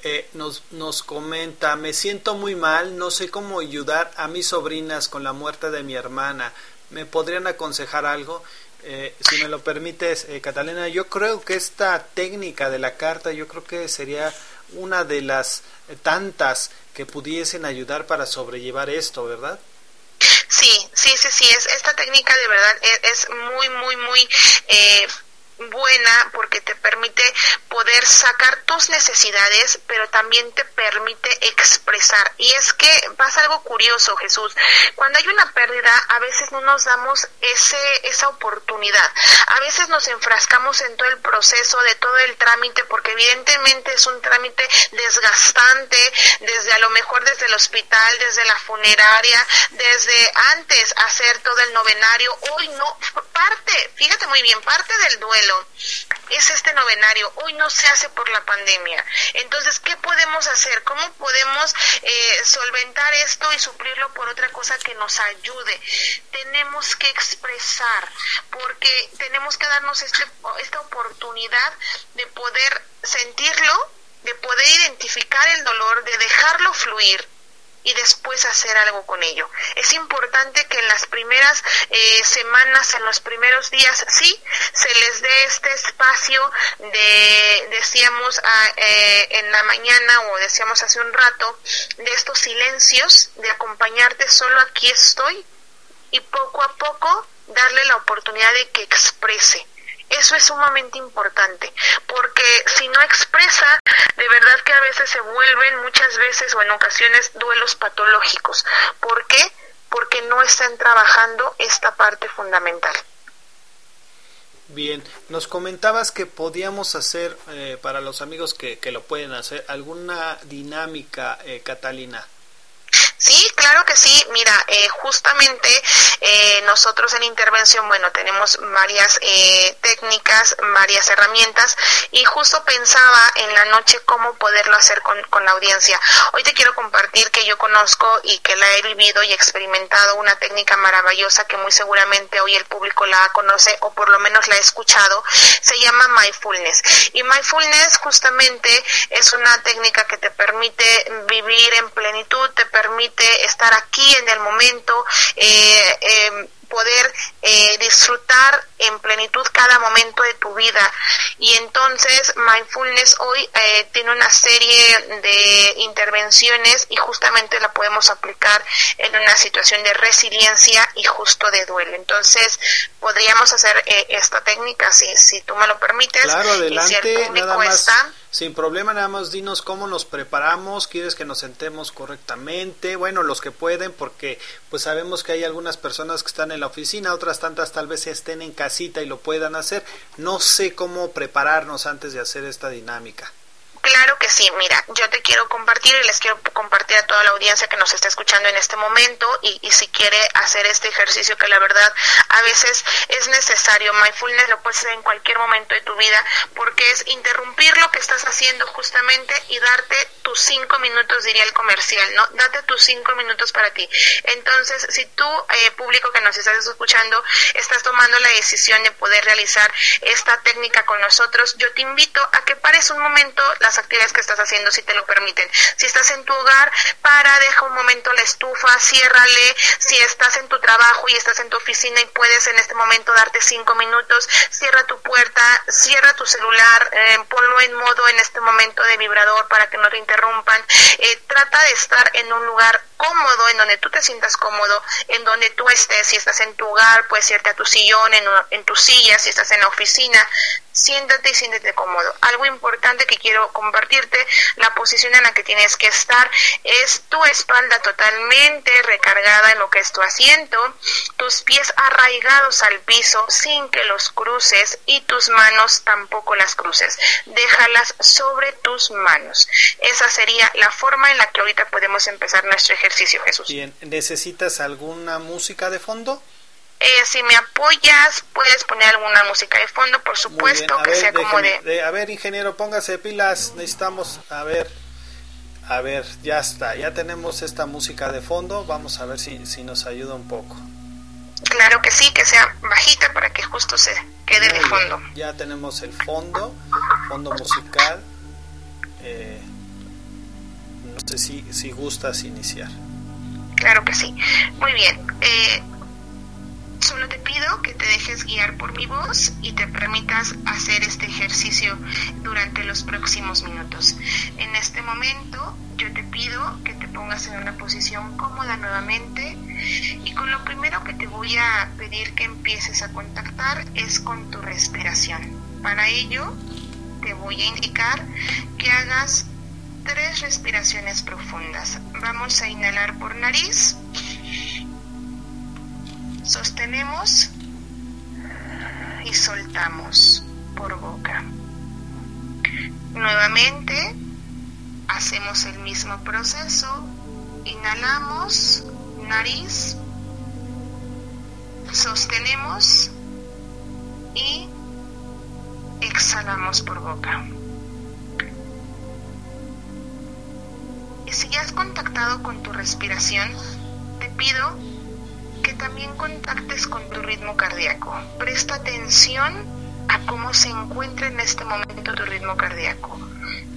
Eh, nos, nos comenta, me siento muy mal, no sé cómo ayudar a mis sobrinas con la muerte de mi hermana. ¿Me podrían aconsejar algo? Eh, si me lo permites, eh, Catalina, yo creo que esta técnica de la carta, yo creo que sería una de las tantas que pudiesen ayudar para sobrellevar esto, ¿verdad? Sí, sí, sí, sí, es, esta técnica de verdad es, es muy, muy, muy eh, buena porque te permite poder sacar tus necesidades, pero también te permite expresar. Y es que pasa algo curioso, Jesús. Cuando hay una pérdida, a veces no nos damos ese, esa oportunidad. A veces nos enfrascamos en todo el proceso de todo el trámite, porque evidentemente es un trámite desgastante, desde a lo mejor desde el hospital, desde la funeraria, desde antes hacer todo el novenario. Hoy no, parte, fíjate muy bien, parte del duelo es este novenario. Hoy no se hace por la pandemia. Entonces, ¿qué podemos hacer? ¿Cómo podemos eh, solventar esto y suplirlo por otra cosa que nos ayude? Tenemos que expresar, porque tenemos que darnos este, esta oportunidad de poder sentirlo, de poder identificar el dolor, de dejarlo fluir y después hacer algo con ello. Es importante que en las primeras eh, semanas, en los primeros días, sí, se les dé este espacio de, decíamos eh, en la mañana o decíamos hace un rato, de estos silencios, de acompañarte solo aquí estoy y poco a poco darle la oportunidad de que exprese eso es sumamente importante, porque si no expresa, de verdad que a veces se vuelven muchas veces o en ocasiones duelos patológicos. ¿Por qué? Porque no están trabajando esta parte fundamental. Bien, nos comentabas que podíamos hacer, eh, para los amigos que, que, lo pueden hacer, alguna dinámica, eh, Catalina. Sí, claro que sí. Mira, eh, justamente eh, nosotros en intervención, bueno, tenemos varias eh, técnicas, varias herramientas y justo pensaba en la noche cómo poderlo hacer con, con, la audiencia. Hoy te quiero compartir que yo conozco y que la he vivido y experimentado una técnica maravillosa que muy seguramente hoy el público la conoce o por lo menos la ha escuchado. Se llama mindfulness. Y mindfulness justamente es una técnica que te permite vivir en plenitud, te permite estar aquí en el momento, eh, em, poder eh, disfrutar en plenitud cada momento de tu vida. Y entonces Mindfulness hoy eh, tiene una serie de intervenciones y justamente la podemos aplicar en una situación de resiliencia y justo de duelo. Entonces podríamos hacer esta técnica si, si tú me lo permites. Claro, adelante, nada más. Sin problema, nada más dinos cómo nos preparamos, quieres que nos sentemos correctamente, bueno, los que pueden, porque pues sabemos que hay algunas personas que están en la oficina, otras tantas tal vez estén en casita y lo puedan hacer. No sé cómo prepararnos antes de hacer esta dinámica. Claro que sí, mira, yo te quiero compartir y les quiero compartir a toda la audiencia que nos está escuchando en este momento y, si quiere hacer este ejercicio que la verdad a veces es necesario, mindfulness lo puedes hacer en cualquier momento de tu vida porque es interrumpir lo que estás haciendo justamente y darte tus cinco minutos, diría el comercial, ¿no? Date tus cinco minutos para ti. Entonces, si tú, eh, público que nos estás escuchando, estás tomando la decisión de poder realizar esta técnica con nosotros, yo te invito a que pares un momento las actividades que estás haciendo si te lo permiten. Si estás en tu hogar, para, deja un momento la estufa, ciérrale. Si estás en tu trabajo y estás en tu oficina y puedes en este momento darte cinco minutos, cierra tu puerta, cierra tu celular, eh, ponlo en modo en este momento de vibrador para que no te interrumpan. Eh, trata de estar en un lugar cómodo, en donde tú te sientas cómodo, en donde tú estés, si estás en tu hogar, puedes irte a tu sillón, en, en tu silla, si estás en la oficina, siéntate y siéntete cómodo. Algo importante que quiero compartirte, la posición en la que tienes que estar es tu espalda totalmente recargada en lo que es tu asiento, tus pies arraigados al piso sin que los cruces y tus manos tampoco las cruces. Déjalas sobre tus manos. Esa sería la forma en la que ahorita podemos empezar nuestro ejercicio, Jesús. Bien, ¿necesitas alguna música de fondo? Eh, si me apoyas, puedes poner alguna música de fondo, por supuesto, que sea como de... A ver, ingeniero, póngase pilas, necesitamos, a ver, a ver, ya está, ya tenemos esta música de fondo, vamos a ver si, si nos ayuda un poco. Claro que sí, que sea bajita para que justo se quede de fondo. Ya tenemos el fondo, fondo musical. Eh, no sé si, si gustas iniciar. Claro que sí. Muy bien. Eh, Solo te pido que te dejes guiar por mi voz y te permitas hacer este ejercicio durante los próximos minutos. En este momento yo te pido que te pongas en una posición cómoda nuevamente y con lo primero que te voy a pedir que empieces a contactar es con tu respiración. Para ello te voy a indicar que hagas tres respiraciones profundas. Vamos a inhalar por nariz sostenemos y soltamos por boca. Nuevamente hacemos el mismo proceso, inhalamos, nariz, sostenemos y exhalamos por boca. Y si ya has contactado con tu respiración, te pido también contactes con tu ritmo cardíaco. Presta atención a cómo se encuentra en este momento tu ritmo cardíaco.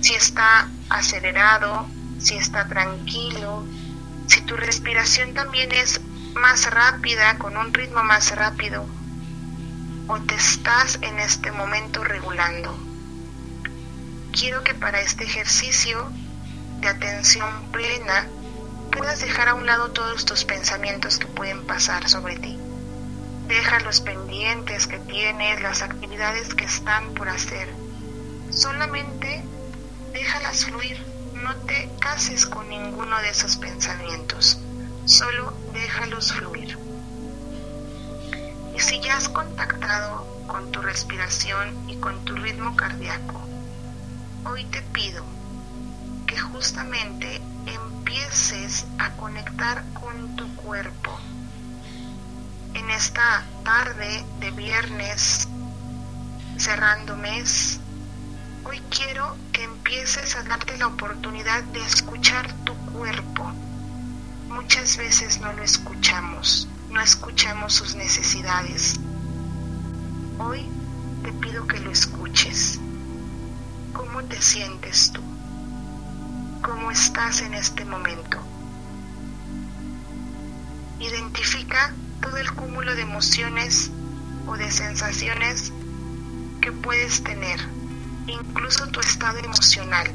Si está acelerado, si está tranquilo, si tu respiración también es más rápida, con un ritmo más rápido, o te estás en este momento regulando. Quiero que para este ejercicio de atención plena puedas dejar a un lado todos tus pensamientos que pueden pasar sobre ti. Deja los pendientes que tienes, las actividades que están por hacer. Solamente déjalas fluir. No te cases con ninguno de esos pensamientos. Solo déjalos fluir. Y si ya has contactado con tu respiración y con tu ritmo cardíaco, hoy te pido que justamente empieces a conectar con tu cuerpo. En esta tarde de viernes, cerrando mes, hoy quiero que empieces a darte la oportunidad de escuchar tu cuerpo. Muchas veces no lo escuchamos, no escuchamos sus necesidades. Hoy te pido que lo escuches. ¿Cómo te sientes tú? Cómo estás en este momento. Identifica todo el cúmulo de emociones o de sensaciones que puedes tener, incluso tu estado emocional.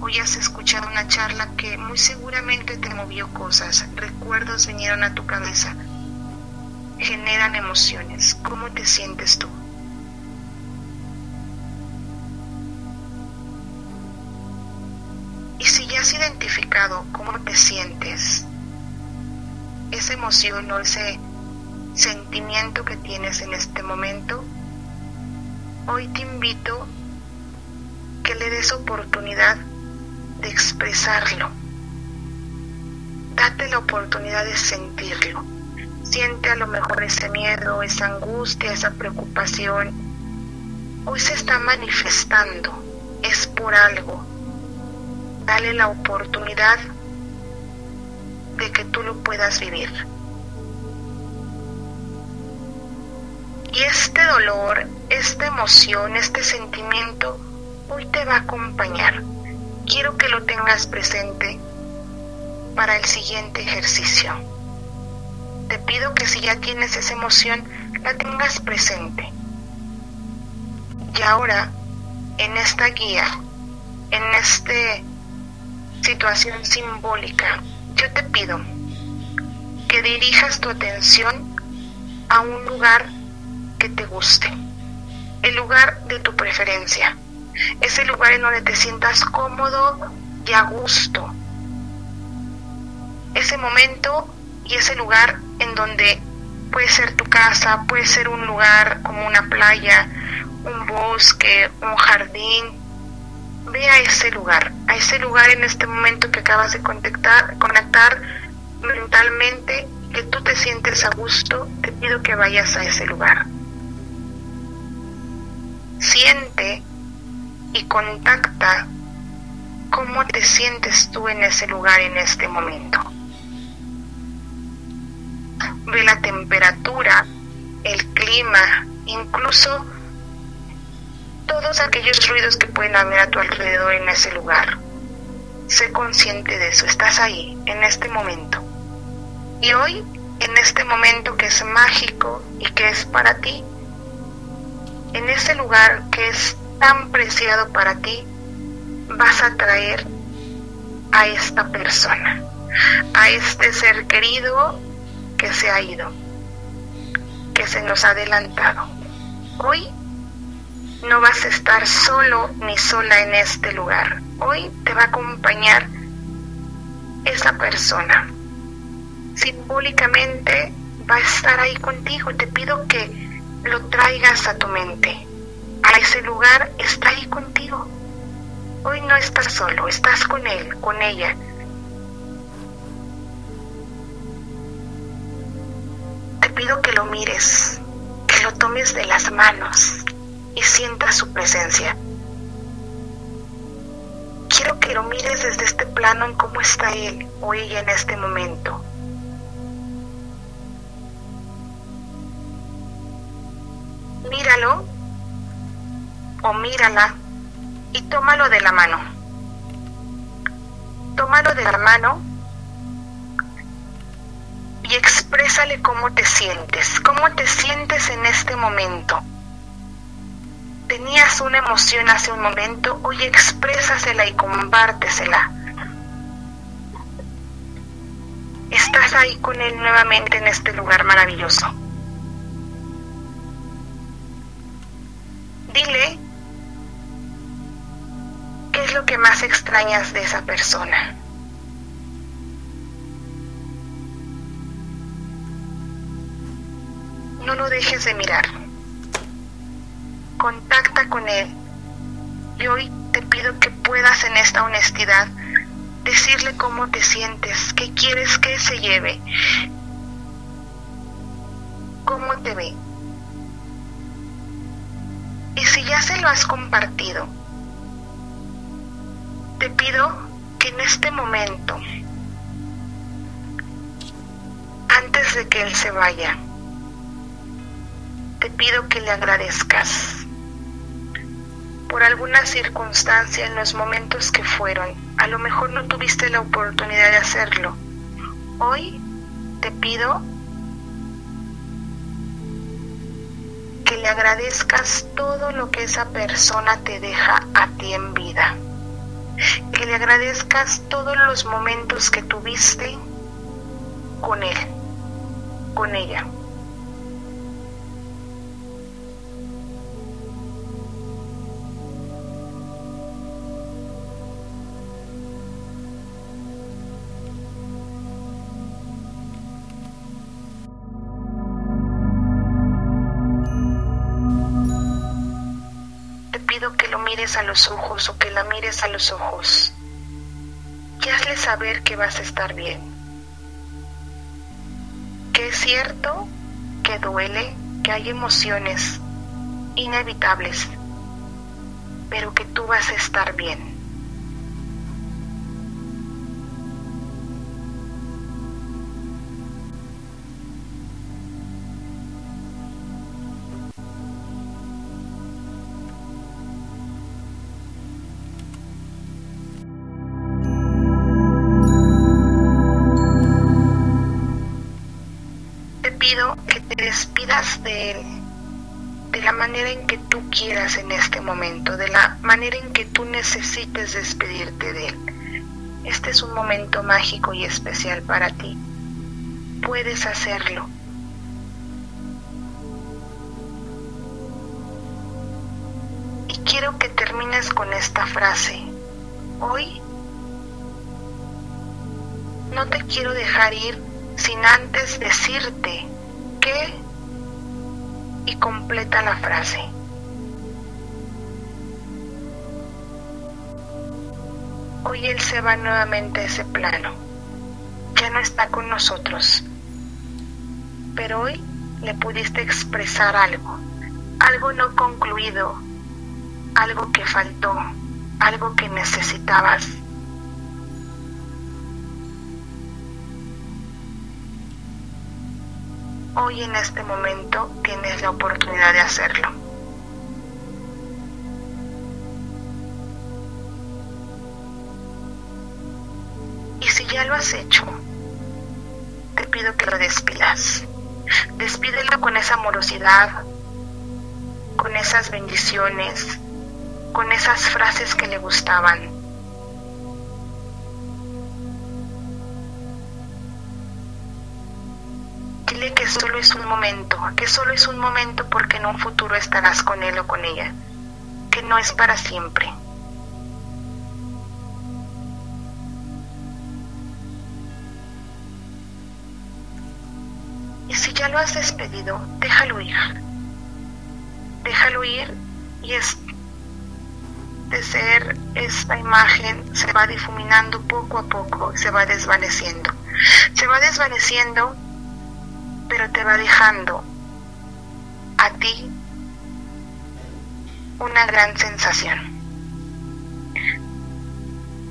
Hoy has escuchado una charla que muy seguramente te movió cosas, recuerdos vinieron a tu cabeza, generan emociones. ¿Cómo te sientes tú? Cómo te sientes, esa emoción o ese sentimiento que tienes en este momento, hoy te invito que le des oportunidad de expresarlo. Date la oportunidad de sentirlo. Siente a lo mejor ese miedo, esa angustia, esa preocupación. Hoy se está manifestando. Es por algo dale la oportunidad de que tú lo puedas vivir. Y este dolor, esta emoción, este sentimiento, hoy te va a acompañar. Quiero que lo tengas presente para el siguiente ejercicio. Te pido que si ya tienes esa emoción, la tengas presente. Y ahora, en esta guía, en esta situación simbólica, yo te pido que dirijas tu atención a un lugar que te guste, el lugar de tu preferencia, ese lugar en donde te sientas cómodo y a gusto, ese momento y ese lugar en donde puede ser tu casa, puede ser un lugar como una playa, un bosque, un jardín. Ve a ese lugar, a ese lugar en este momento que acabas de conectar, conectar mentalmente, que tú te sientes a gusto, te pido que vayas a ese lugar. Siente y contacta cómo te sientes tú en ese lugar en este momento. Ve la temperatura, el clima, incluso todos aquellos ruidos que pueden haber a tu alrededor en ese lugar. Sé consciente de eso, estás ahí, en este momento. Y hoy, en este momento que es mágico y que es para ti, en ese lugar que es tan preciado para ti, vas a traer a esta persona, a este ser querido que se ha ido, que se nos ha adelantado. Hoy no vas a estar solo ni sola en este lugar. Hoy te va a acompañar esa persona. Simbólicamente va a estar ahí contigo. Te pido que lo traigas a tu mente. A ese lugar está ahí contigo. Hoy no estás solo, estás con él, con ella. Te pido que lo mires, que lo tomes de las manos y sientas su presencia. Quiero que lo mires desde este plano en cómo está él o ella en este momento. Míralo o mírala y tómalo de la mano. Tómalo de la mano y exprésale cómo te sientes, cómo te sientes en este momento. Tenías una emoción hace un momento, hoy exprésasela y compártesela. Estás ahí con él nuevamente en este lugar maravilloso. Dile qué es lo que más extrañas de esa persona. No lo dejes de mirar. Contacta con él. Y hoy te pido que puedas en esta honestidad decirle cómo te sientes, qué quieres que se lleve, cómo te ve. Y si ya se lo has compartido, te pido que en este momento, antes de que él se vaya, te pido que le agradezcas por alguna circunstancia en los momentos que fueron. A lo mejor no tuviste la oportunidad de hacerlo. Hoy te pido que le agradezcas todo lo que esa persona te deja a ti en vida. Que le agradezcas todos los momentos que tuviste con él, con ella. A los ojos o que la mires a los ojos y hazle saber que vas a estar bien. Que es cierto que duele, que hay emociones inevitables, pero que tú vas a estar bien. Despidas de él de la manera en que tú quieras en este momento, de la manera en que tú necesites despedirte de él. Este es un momento mágico y especial para ti. Puedes hacerlo. Y quiero que termines con esta frase. Hoy no te quiero dejar ir sin antes decirte que y completa la frase. Hoy Él se va nuevamente a ese plano. Ya no está con nosotros. Pero hoy le pudiste expresar algo, algo no concluido, algo que faltó, algo que necesitabas. Hoy en este momento tienes la oportunidad de hacerlo. Y si ya lo has hecho, te pido que lo despidas. Despídelo con esa amorosidad, con esas bendiciones, con esas frases que le gustaban. Solo es un momento, que solo es un momento porque en un futuro estarás con él o con ella, que no es para siempre. Y si ya lo has despedido, déjalo ir. Déjalo ir y es de ser esta imagen se va difuminando poco a poco, se va desvaneciendo. Se va desvaneciendo, pero te va dejando a ti una gran sensación.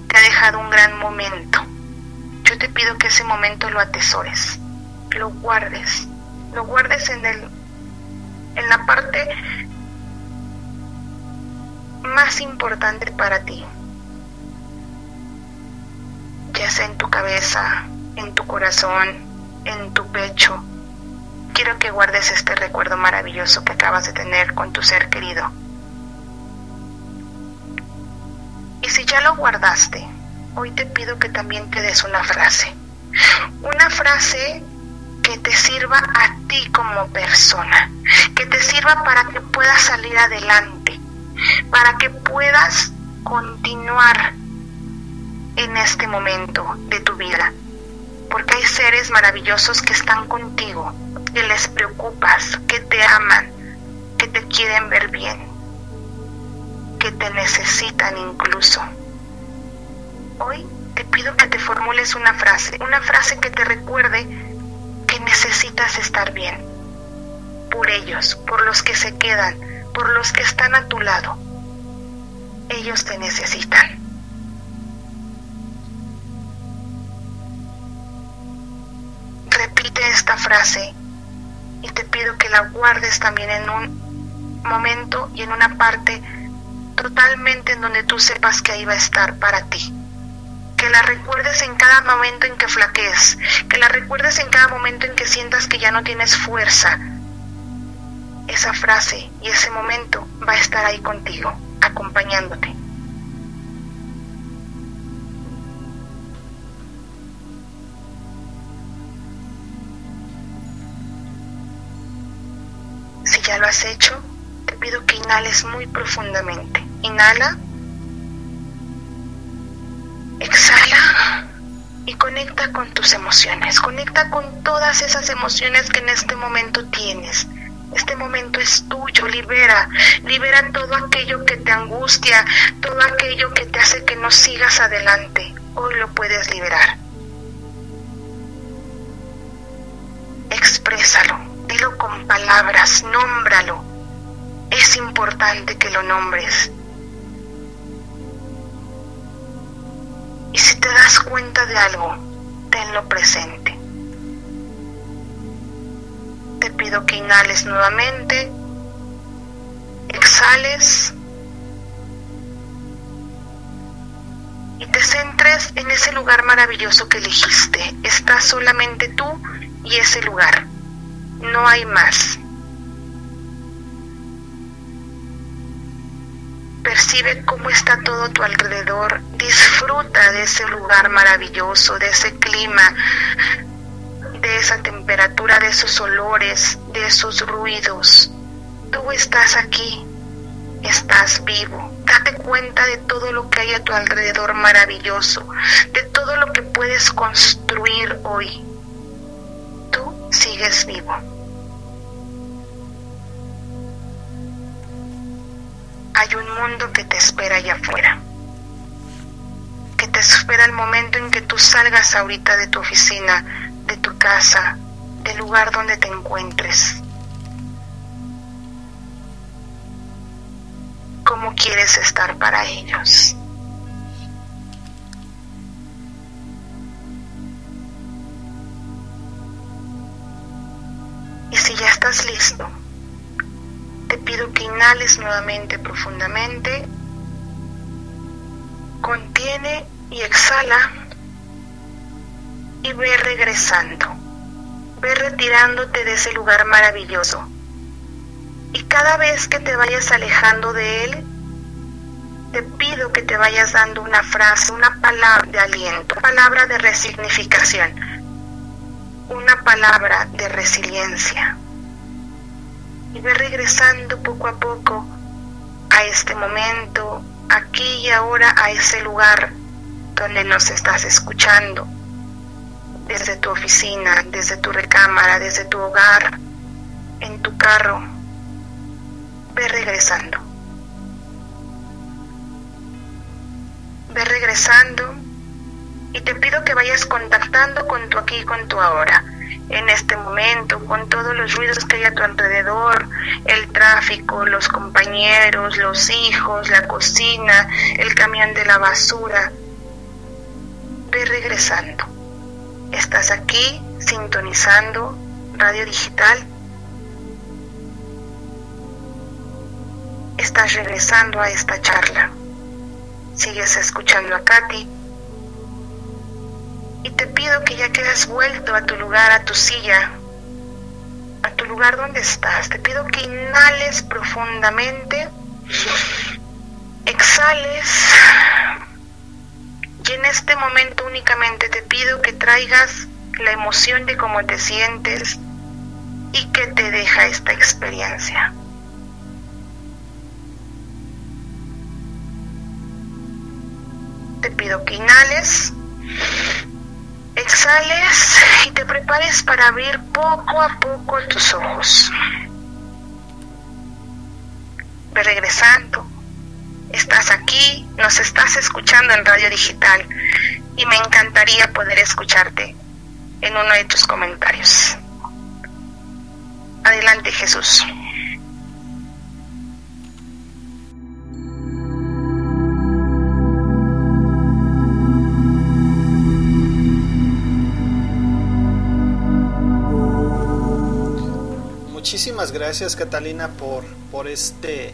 Te ha dejado un gran momento. Yo te pido que ese momento lo atesores, lo guardes, lo guardes en el en la parte más importante para ti, ya sea en tu cabeza, en tu corazón, en tu pecho. Quiero que guardes este recuerdo maravilloso que acabas de tener con tu ser querido. Y si ya lo guardaste, hoy te pido que también te des una frase. Una frase que te sirva a ti como persona, que te sirva para que puedas salir adelante, para que puedas continuar en este momento de tu vida. Porque hay seres maravillosos que están contigo, que les preocupas, que te aman, que te quieren ver bien, que te necesitan incluso. Hoy te pido que te formules una frase, una frase que te recuerde que necesitas estar bien, por ellos, por los que se quedan, por los que están a tu lado. Ellos te necesitan. Repite esta frase y te pido que la guardes también en un momento y en una parte totalmente en donde tú sepas que ahí va a estar para ti. Que la recuerdes en cada momento en que flaquees, que la recuerdes en cada momento en que sientas que ya no tienes fuerza. Esa frase y ese momento va a estar ahí contigo, acompañándote. Ya lo has hecho, te pido que inhales muy profundamente. Inhala. Exhala y conecta con tus emociones. Conecta con todas esas emociones que en este momento tienes. Este momento es tuyo, libera, libera todo aquello que te angustia, todo aquello que te hace que no sigas adelante. Hoy lo puedes liberar. Exprésalo, dilo con palabras, nómbralo. Es importante que lo nombres. Y si te das cuenta de algo, tenlo presente. Te pido que inhales nuevamente, exhales y te centres en ese lugar maravilloso que elegiste. Estás solamente tú y ese lugar. No hay más. Percibe cómo está todo tu alrededor. Disfruta de ese lugar maravilloso, de ese clima, de esa temperatura, de esos olores, de esos ruidos. Tú estás aquí, estás vivo. Date cuenta de todo lo que hay a tu alrededor maravilloso, de todo lo que puedes construir hoy. Sigues vivo. Hay un mundo que te espera allá afuera, que te espera el momento en que tú salgas ahorita de tu oficina, de tu casa, del lugar donde te encuentres. ¿Cómo quieres estar para ellos? Estás listo, te pido que inhales nuevamente profundamente, contiene y exhala y ve regresando, ve retirándote de ese lugar maravilloso. Y cada vez que te vayas alejando de él, te pido que te vayas dando una frase, una palabra de aliento, una palabra de resignificación, una palabra de resiliencia. Y ve regresando poco a poco a este momento, aquí y ahora, a ese lugar donde nos estás escuchando, desde tu oficina, desde tu recámara, desde tu hogar, en tu carro. Ve regresando. Ve regresando y te pido que vayas contactando con tu aquí y con tu ahora. En este momento, con todos los ruidos que hay a tu alrededor, el tráfico, los compañeros, los hijos, la cocina, el camión de la basura. Ve regresando. Estás aquí sintonizando Radio Digital. Estás regresando a esta charla. Sigues escuchando a Katy. Y te pido que ya que vuelto a tu lugar, a tu silla, a tu lugar donde estás, te pido que inhales profundamente, exhales y en este momento únicamente te pido que traigas la emoción de cómo te sientes y que te deja esta experiencia. Te pido que inhales, exhales y te prepares para abrir poco a poco tus ojos. Ve regresando. Estás aquí, nos estás escuchando en radio digital y me encantaría poder escucharte en uno de tus comentarios. Adelante Jesús. Muchísimas gracias Catalina por, por este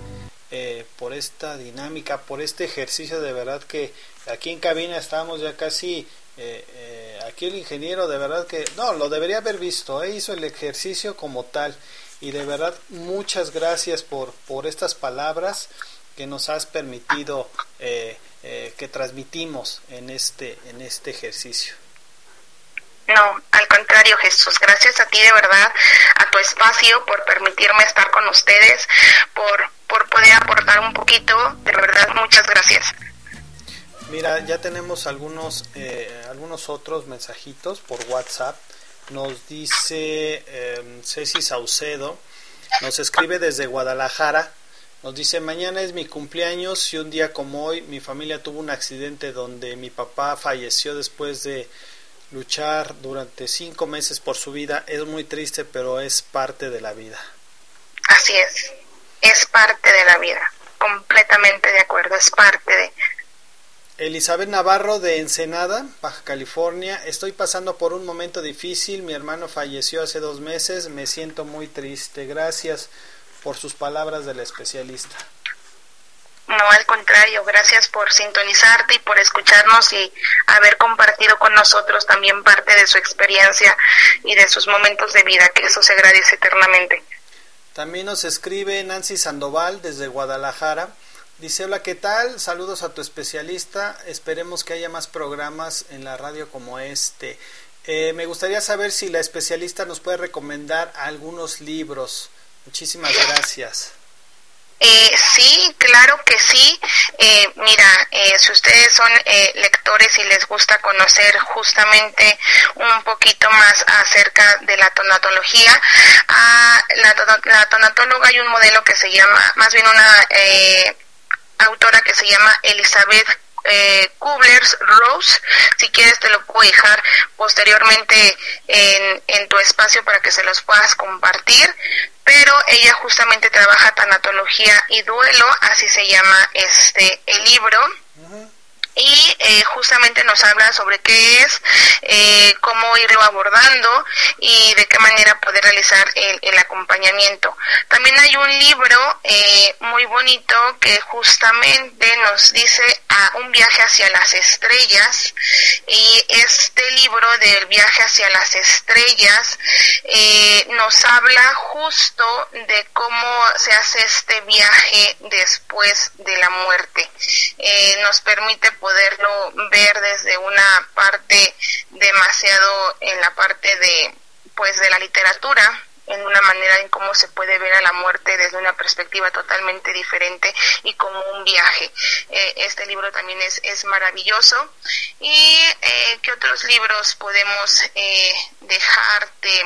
eh, por esta dinámica, por este ejercicio. De verdad que aquí en cabina estamos ya casi eh, eh, aquí el ingeniero de verdad que no lo debería haber visto hizo el ejercicio como tal. Y de verdad muchas gracias por por estas palabras que nos has permitido que transmitimos en este en este ejercicio no, al contrario, Jesús, gracias a ti de verdad, a tu espacio, por permitirme estar con ustedes, por, por poder aportar un poquito, de verdad, muchas gracias. Mira, ya tenemos algunos, eh, algunos otros mensajitos por WhatsApp. Nos dice eh, Ceci Saucedo, nos escribe desde Guadalajara, nos dice, mañana es mi cumpleaños y un día como hoy mi familia tuvo un accidente donde mi papá falleció después de luchar durante cinco meses por su vida es muy triste, pero es parte de la vida. Así es, es parte de la vida, completamente de acuerdo, es parte de... Elizabeth Navarro de Ensenada, Baja California, estoy pasando por un momento difícil, mi hermano falleció hace dos meses, me siento muy triste, gracias por sus palabras del especialista. No, al contrario, gracias por sintonizarte y por escucharnos y haber compartido con nosotros también parte de su experiencia y de sus momentos de vida, que eso se agradece eternamente. También nos escribe Nancy Sandoval desde Guadalajara. Dice, hola, ¿qué tal? Saludos a tu especialista. Esperemos que haya más programas en la radio como este. Eh, me gustaría saber si la especialista nos puede recomendar algunos libros. Muchísimas gracias. Eh, sí, claro que sí. Eh, mira, eh, si ustedes son eh, lectores y les gusta conocer justamente un poquito más acerca de la tonatología, a la, la tonatóloga hay un modelo que se llama, más bien una eh, autora que se llama Elizabeth eh, Kubler-Rose. Si quieres te lo puedo dejar posteriormente en, en tu espacio para que se los puedas compartir. Pero ella justamente trabaja tanatología y duelo, así se llama este el libro y eh, justamente nos habla sobre qué es, eh, cómo irlo abordando y de qué manera poder realizar el, el acompañamiento. También hay un libro eh, muy bonito que justamente nos dice a un viaje hacia las estrellas y este libro del viaje hacia las estrellas eh, nos habla justo de cómo se hace este viaje después de la muerte. Eh, nos permite poderlo ver desde una parte demasiado en la parte de pues de la literatura en una manera en cómo se puede ver a la muerte desde una perspectiva totalmente diferente y como un viaje. Eh, este libro también es, es maravilloso. ¿Y eh, qué otros libros podemos eh, dejarte?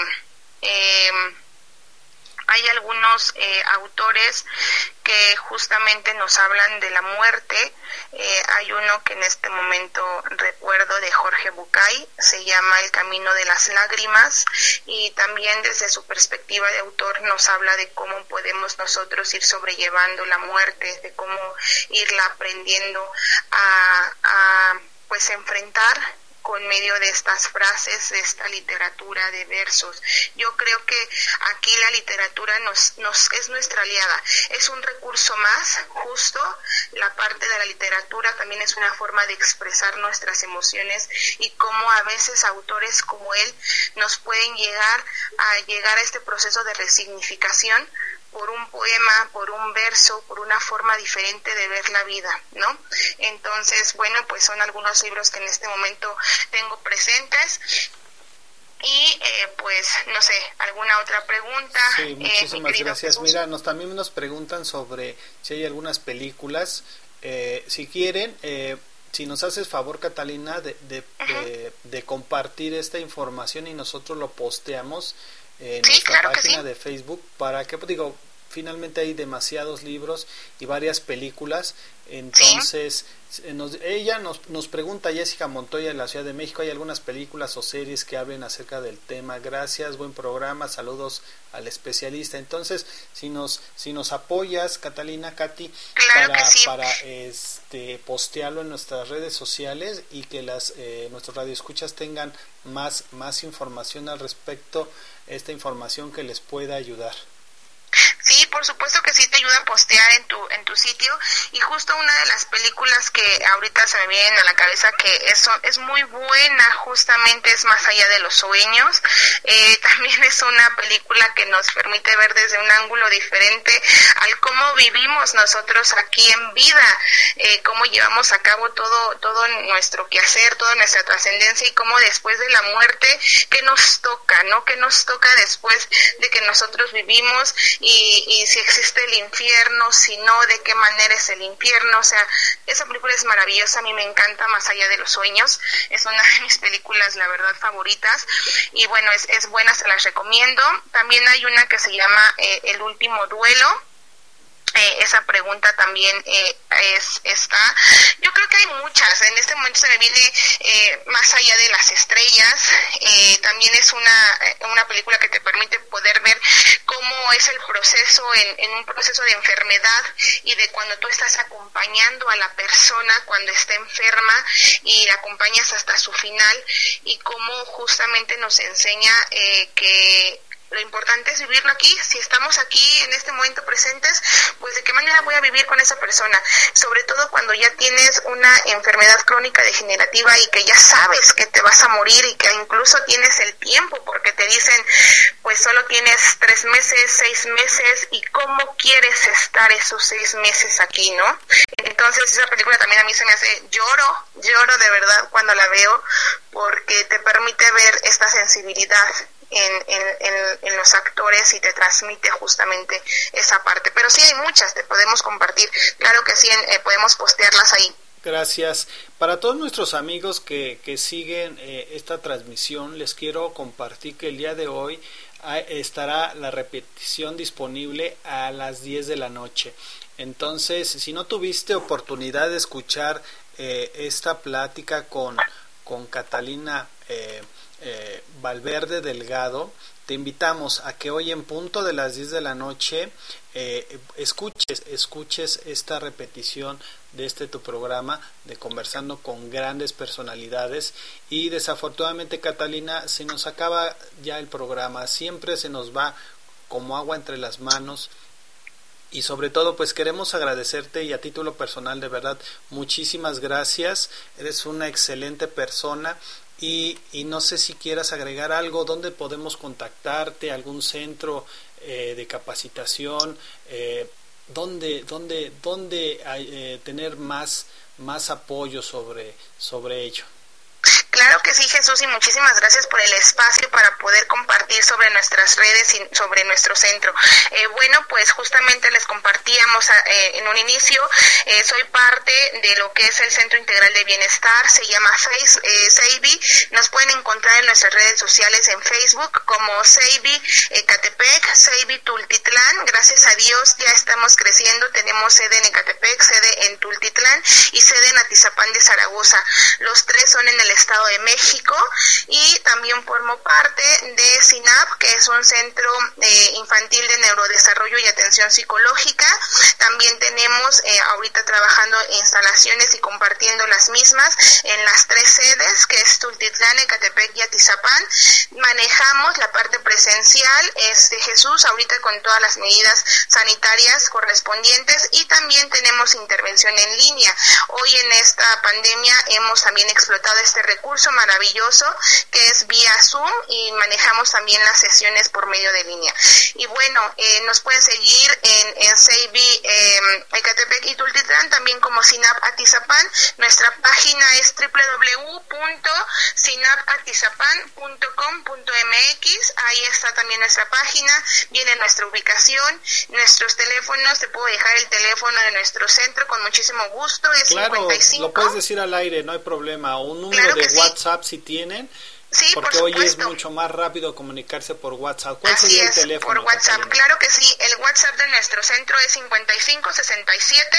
Hay algunos eh, autores que justamente nos hablan de la muerte. Eh, hay uno que en este momento recuerdo de Jorge Bucay, se llama El Camino de las Lágrimas y también desde su perspectiva de autor nos habla de cómo podemos nosotros ir sobrellevando la muerte, de cómo irla aprendiendo a, a pues enfrentar con medio de estas frases, de esta literatura de versos. Yo creo que aquí la literatura nos, nos es nuestra aliada, es un recurso más, justo la parte de la literatura también es una forma de expresar nuestras emociones y cómo a veces autores como él nos pueden llegar a llegar a este proceso de resignificación por un poema, por un verso, por una forma diferente de ver la vida, ¿no? Entonces, bueno, pues son algunos libros que en este momento tengo presentes. Y eh, pues, no sé, alguna otra pregunta. Sí, eh, muchísimas gracias. Jesús? Mira, nos también nos preguntan sobre si hay algunas películas. Eh, si quieren, eh, si nos haces favor, Catalina, de, de, de, de compartir esta información y nosotros lo posteamos en Sí, nuestra claro página sí. de Facebook para que, pues, digo, finalmente hay demasiados libros y varias películas. Entonces, eh, nos- ella nos, nos pregunta, Jessica Montoya de la Ciudad de México, ¿hay algunas películas o series que hablen acerca del tema? Gracias, buen programa, saludos al especialista. Entonces, si nos, si nos apoyas, Catalina, Katy, Claro para, sí. para este, postearlo en nuestras redes sociales y que las eh, nuestros radioescuchas tengan más, más información al respecto, esta información que les pueda ayudar. Sí, por supuesto que sí te ayuda a postear en tu en tu sitio. Y justo una de las películas que ahorita se me vienen a la cabeza que es, es muy buena justamente es Más allá de los sueños. Eh, (laughs) también es una película que nos permite ver desde un ángulo diferente al cómo vivimos nosotros aquí en vida eh, cómo llevamos a cabo todo todo nuestro quehacer toda nuestra trascendencia y cómo después de la muerte qué nos toca no qué nos toca después de que nosotros vivimos y, y si existe el infierno, si no, de qué manera es el infierno. O sea, esa película es maravillosa, a mí me encanta Más allá de los sueños. Es una de mis películas, la verdad, favoritas. Y bueno, es, es buena, se las recomiendo. También hay una que se llama eh, El último duelo. Eh, esa pregunta también eh, es está. Yo creo que hay muchas. En este momento se me viene eh, más allá de las estrellas. Eh, también es una eh, una película que te permite poder ver cómo es el proceso en, en un proceso de enfermedad y de cuando tú estás acompañando a la persona cuando está enferma y la acompañas hasta su final. Y cómo justamente nos enseña eh, que lo importante es vivirlo aquí. Si estamos aquí en este momento presentes, pues de qué manera voy a vivir con esa persona. Sobre todo cuando ya tienes una enfermedad crónica degenerativa y que ya sabes que te vas a morir y que incluso tienes el tiempo porque te dicen, pues solo tienes tres meses, seis meses y cómo quieres estar esos seis meses aquí, ¿no? Entonces esa película también a mí se me hace lloro, lloro de verdad cuando la veo porque te permite ver esta sensibilidad en, en, en, los actores y te transmite justamente esa parte. Pero sí hay muchas, te podemos compartir. Claro que sí, eh, podemos postearlas ahí. Gracias. Para todos nuestros amigos que, que siguen eh, esta transmisión, les quiero compartir que el día de hoy ah, estará la repetición disponible a las 10 de la noche. Entonces, si no tuviste oportunidad de escuchar eh, esta plática con, con Catalina eh, eh, Valverde Delgado, te invitamos a que hoy en punto de las 10 de la noche eh, escuches, escuches esta repetición de este tu programa de conversando con grandes personalidades. Y desafortunadamente Catalina se nos acaba ya el programa, siempre se nos va como agua entre las manos. Y sobre todo pues queremos agradecerte y a título personal de verdad muchísimas gracias. Eres una excelente persona y, y no sé si quieras agregar algo dónde podemos contactarte algún centro eh, de capacitación eh, dónde dónde dónde eh, tener más más apoyo sobre sobre ello Claro que sí, Jesús, y muchísimas gracias por el espacio para poder compartir sobre nuestras redes y sobre nuestro centro. Eh, bueno, pues justamente les compartíamos eh, en un inicio, eh, soy parte de lo que es el Centro Integral de Bienestar, se llama Face, Seibi. Nos pueden encontrar en nuestras redes sociales en Facebook como Seibi Ecatepec, Seibi Tultitlán. Gracias a Dios ya estamos creciendo, tenemos sede en Ecatepec, sede en Tultitlán y sede en Atizapán de Zaragoza. Los tres son en el estado de México y también formo parte de SINAP, que es un centro eh, infantil de neurodesarrollo y atención psicológica. También tenemos eh, ahorita trabajando instalaciones y compartiendo las mismas en las tres sedes, que es Tultitlán, Ecatepec y Atizapán. Manejamos la parte presencial, este Jesús, ahorita con todas las medidas sanitarias correspondientes y también tenemos intervención en línea. Hoy en esta pandemia hemos también explotado este recurso maravilloso que es vía Zoom y manejamos también las sesiones por medio de línea. Y bueno, eh, nos pueden seguir en, en Seibi, eh, Ecatepec y Tultitlán, también como Sinap Atizapán. Nuestra página es www.sinapatizapan.com.mx. Ahí está también nuestra página, viene nuestra ubicación, nuestros teléfonos. Te puedo dejar el teléfono de nuestro centro con muchísimo gusto. Es claro, 55. lo puedes decir al aire, no hay problema. Un número de WhatsApp si tienen. Sí, porque por hoy es mucho más rápido comunicarse por WhatsApp. ¿Cuál Así sería el es, teléfono? por WhatsApp. Catalina? Claro que sí. El WhatsApp de nuestro centro es 55 67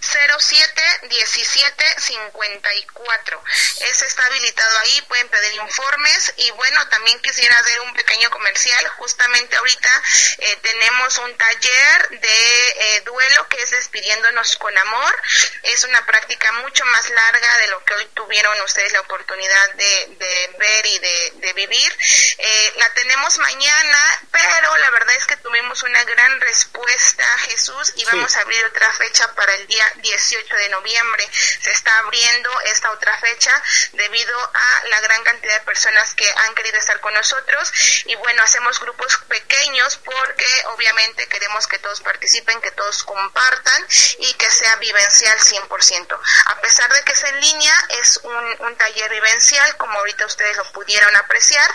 07 17 54. Ese está habilitado ahí. Pueden pedir informes. Y bueno, también quisiera hacer un pequeño comercial. Justamente ahorita eh, tenemos un taller de eh, duelo que es despidiéndonos con amor. Es una práctica mucho más larga de lo que hoy tuvieron ustedes la oportunidad de, de ver y de, de vivir. Eh, la tenemos mañana, pero la verdad es que tuvimos una gran respuesta, Jesús, y vamos a abrir otra fecha para el día 18 de noviembre. Se está abriendo esta otra fecha debido a la gran cantidad de personas que han querido estar con nosotros. Y bueno, hacemos grupos pequeños porque obviamente queremos que todos participen, que todos compartan y que sea vivencial 100%. A pesar de que es en línea, es un, un taller vivencial, como ahorita ustedes lo pudieron apreciar.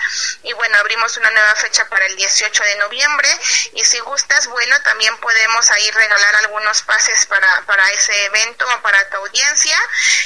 Y bueno, abrimos una nueva fecha para el 18 de noviembre. Y si gustas, bueno, también podemos ahí regalar algunos pases para, para ese evento o para tu audiencia.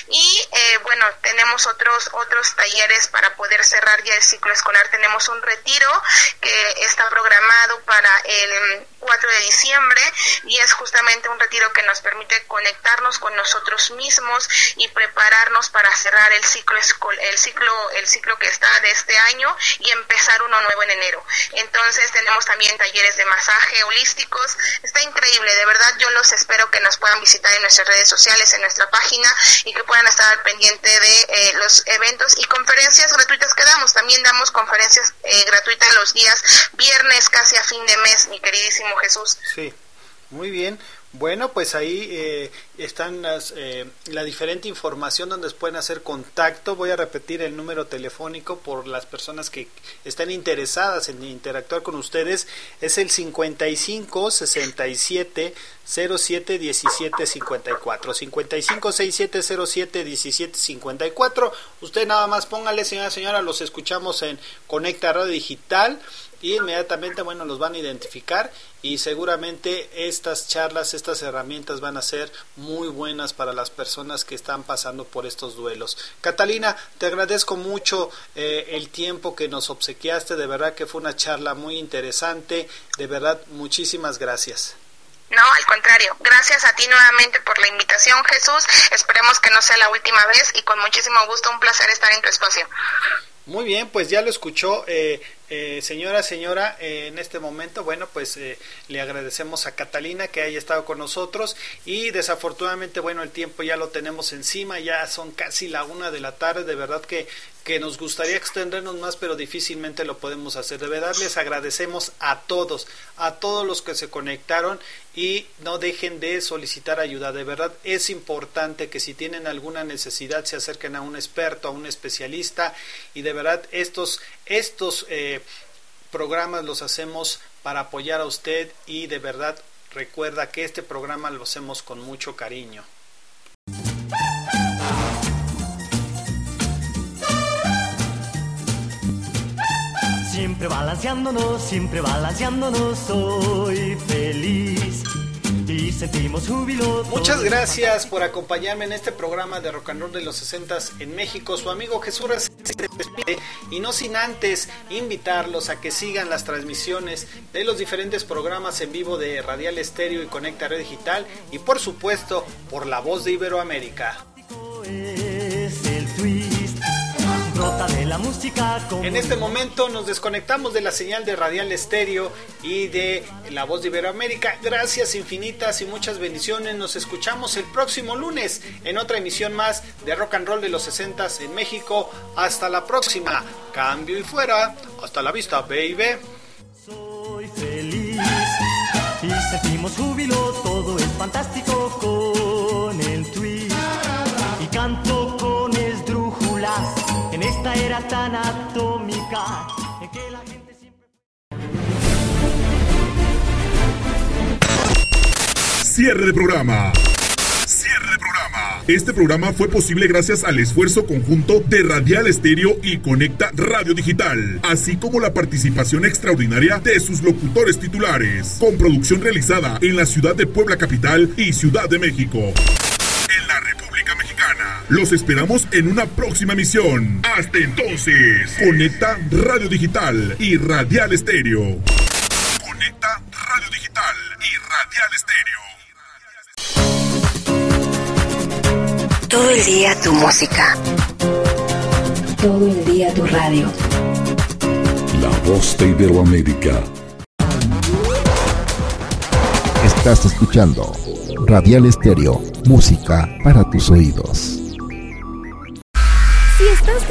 Y eh, bueno, tenemos otros, otros talleres para poder cerrar ya el ciclo escolar. Tenemos un retiro que está programado para el 4 de diciembre y es justamente un retiro que nos permite conectarnos con nosotros mismos y prepararnos para cerrar el ciclo el ciclo el ciclo que está de este año y empezar uno nuevo en enero. Entonces tenemos también talleres de masaje holísticos. Está increíble, de verdad yo los espero que nos puedan visitar en nuestras redes sociales, en nuestra página y que puedan estar al pendiente de eh, los eventos y conferencias gratuitas que damos. También damos conferencias eh, gratuitas los días viernes casi a fin de mes, mi queridísimo Jesús. Sí, muy bien. Bueno, pues ahí eh, están las, eh, la diferente información donde pueden hacer contacto. Voy a repetir el número telefónico por las personas que están interesadas en interactuar con ustedes. Es el 55 67 07 17 54. 55 67 07 17 54. Usted nada más póngale, señora, señora, los escuchamos en Conecta Radio Digital y inmediatamente bueno los van a identificar y seguramente estas charlas estas herramientas van a ser muy buenas para las personas que están pasando por estos duelos Catalina te agradezco mucho eh, el tiempo que nos obsequiaste de verdad que fue una charla muy interesante de verdad muchísimas gracias no, al contrario. Gracias a ti nuevamente por la invitación, Jesús. Esperemos que no sea la última vez y con muchísimo gusto, un placer estar en tu espacio. Muy bien, pues ya lo escuchó. Eh, eh, señora, señora, eh, en este momento, bueno, pues eh, le agradecemos a Catalina que haya estado con nosotros y desafortunadamente, bueno, el tiempo ya lo tenemos encima, ya son casi la una de la tarde, de verdad que, que nos gustaría extendernos más, pero difícilmente lo podemos hacer. De verdad les agradecemos a todos, a todos los que se conectaron y no dejen de solicitar ayuda. De verdad es importante que si tienen alguna necesidad se acerquen a un experto, a un especialista y de verdad estos, estos eh, programas los hacemos para apoyar a usted y de verdad recuerda que este programa lo hacemos con mucho cariño. Siempre balanceándonos, siempre balanceándonos, soy feliz y sentimos júbilo. Muchas gracias por acompañarme en este programa de rock and roll de los 60 en México. Su amigo Jesús se despide y no sin antes invitarlos a que sigan las transmisiones de los diferentes programas en vivo de Radial Estéreo y Conecta Red Digital y por supuesto por la voz de Iberoamérica. De la música como En este momento nos desconectamos de la señal de Radial Estéreo y de La Voz de Iberoamérica. Gracias infinitas y muchas bendiciones. Nos escuchamos el próximo lunes en otra emisión más de Rock and Roll de los 60 en México. Hasta la próxima. Cambio y fuera. Hasta la vista, baby. soy feliz y sentimos júbilo, todo es fantástico era tan atómica siempre Cierre de programa. Cierre de programa. Este programa fue posible gracias al esfuerzo conjunto de Radial Estéreo y Conecta Radio Digital, así como la participación extraordinaria de sus locutores titulares, con producción realizada en la ciudad de Puebla Capital y Ciudad de México. Los esperamos en una próxima emisión. Hasta entonces, Conecta Radio Digital y Radial Estéreo. Conecta Radio Digital y Radial Estéreo. Todo el día tu música. Todo el día tu radio. La voz de Iberoamérica. Estás escuchando Radial Estéreo, música para tus oídos.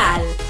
Digital.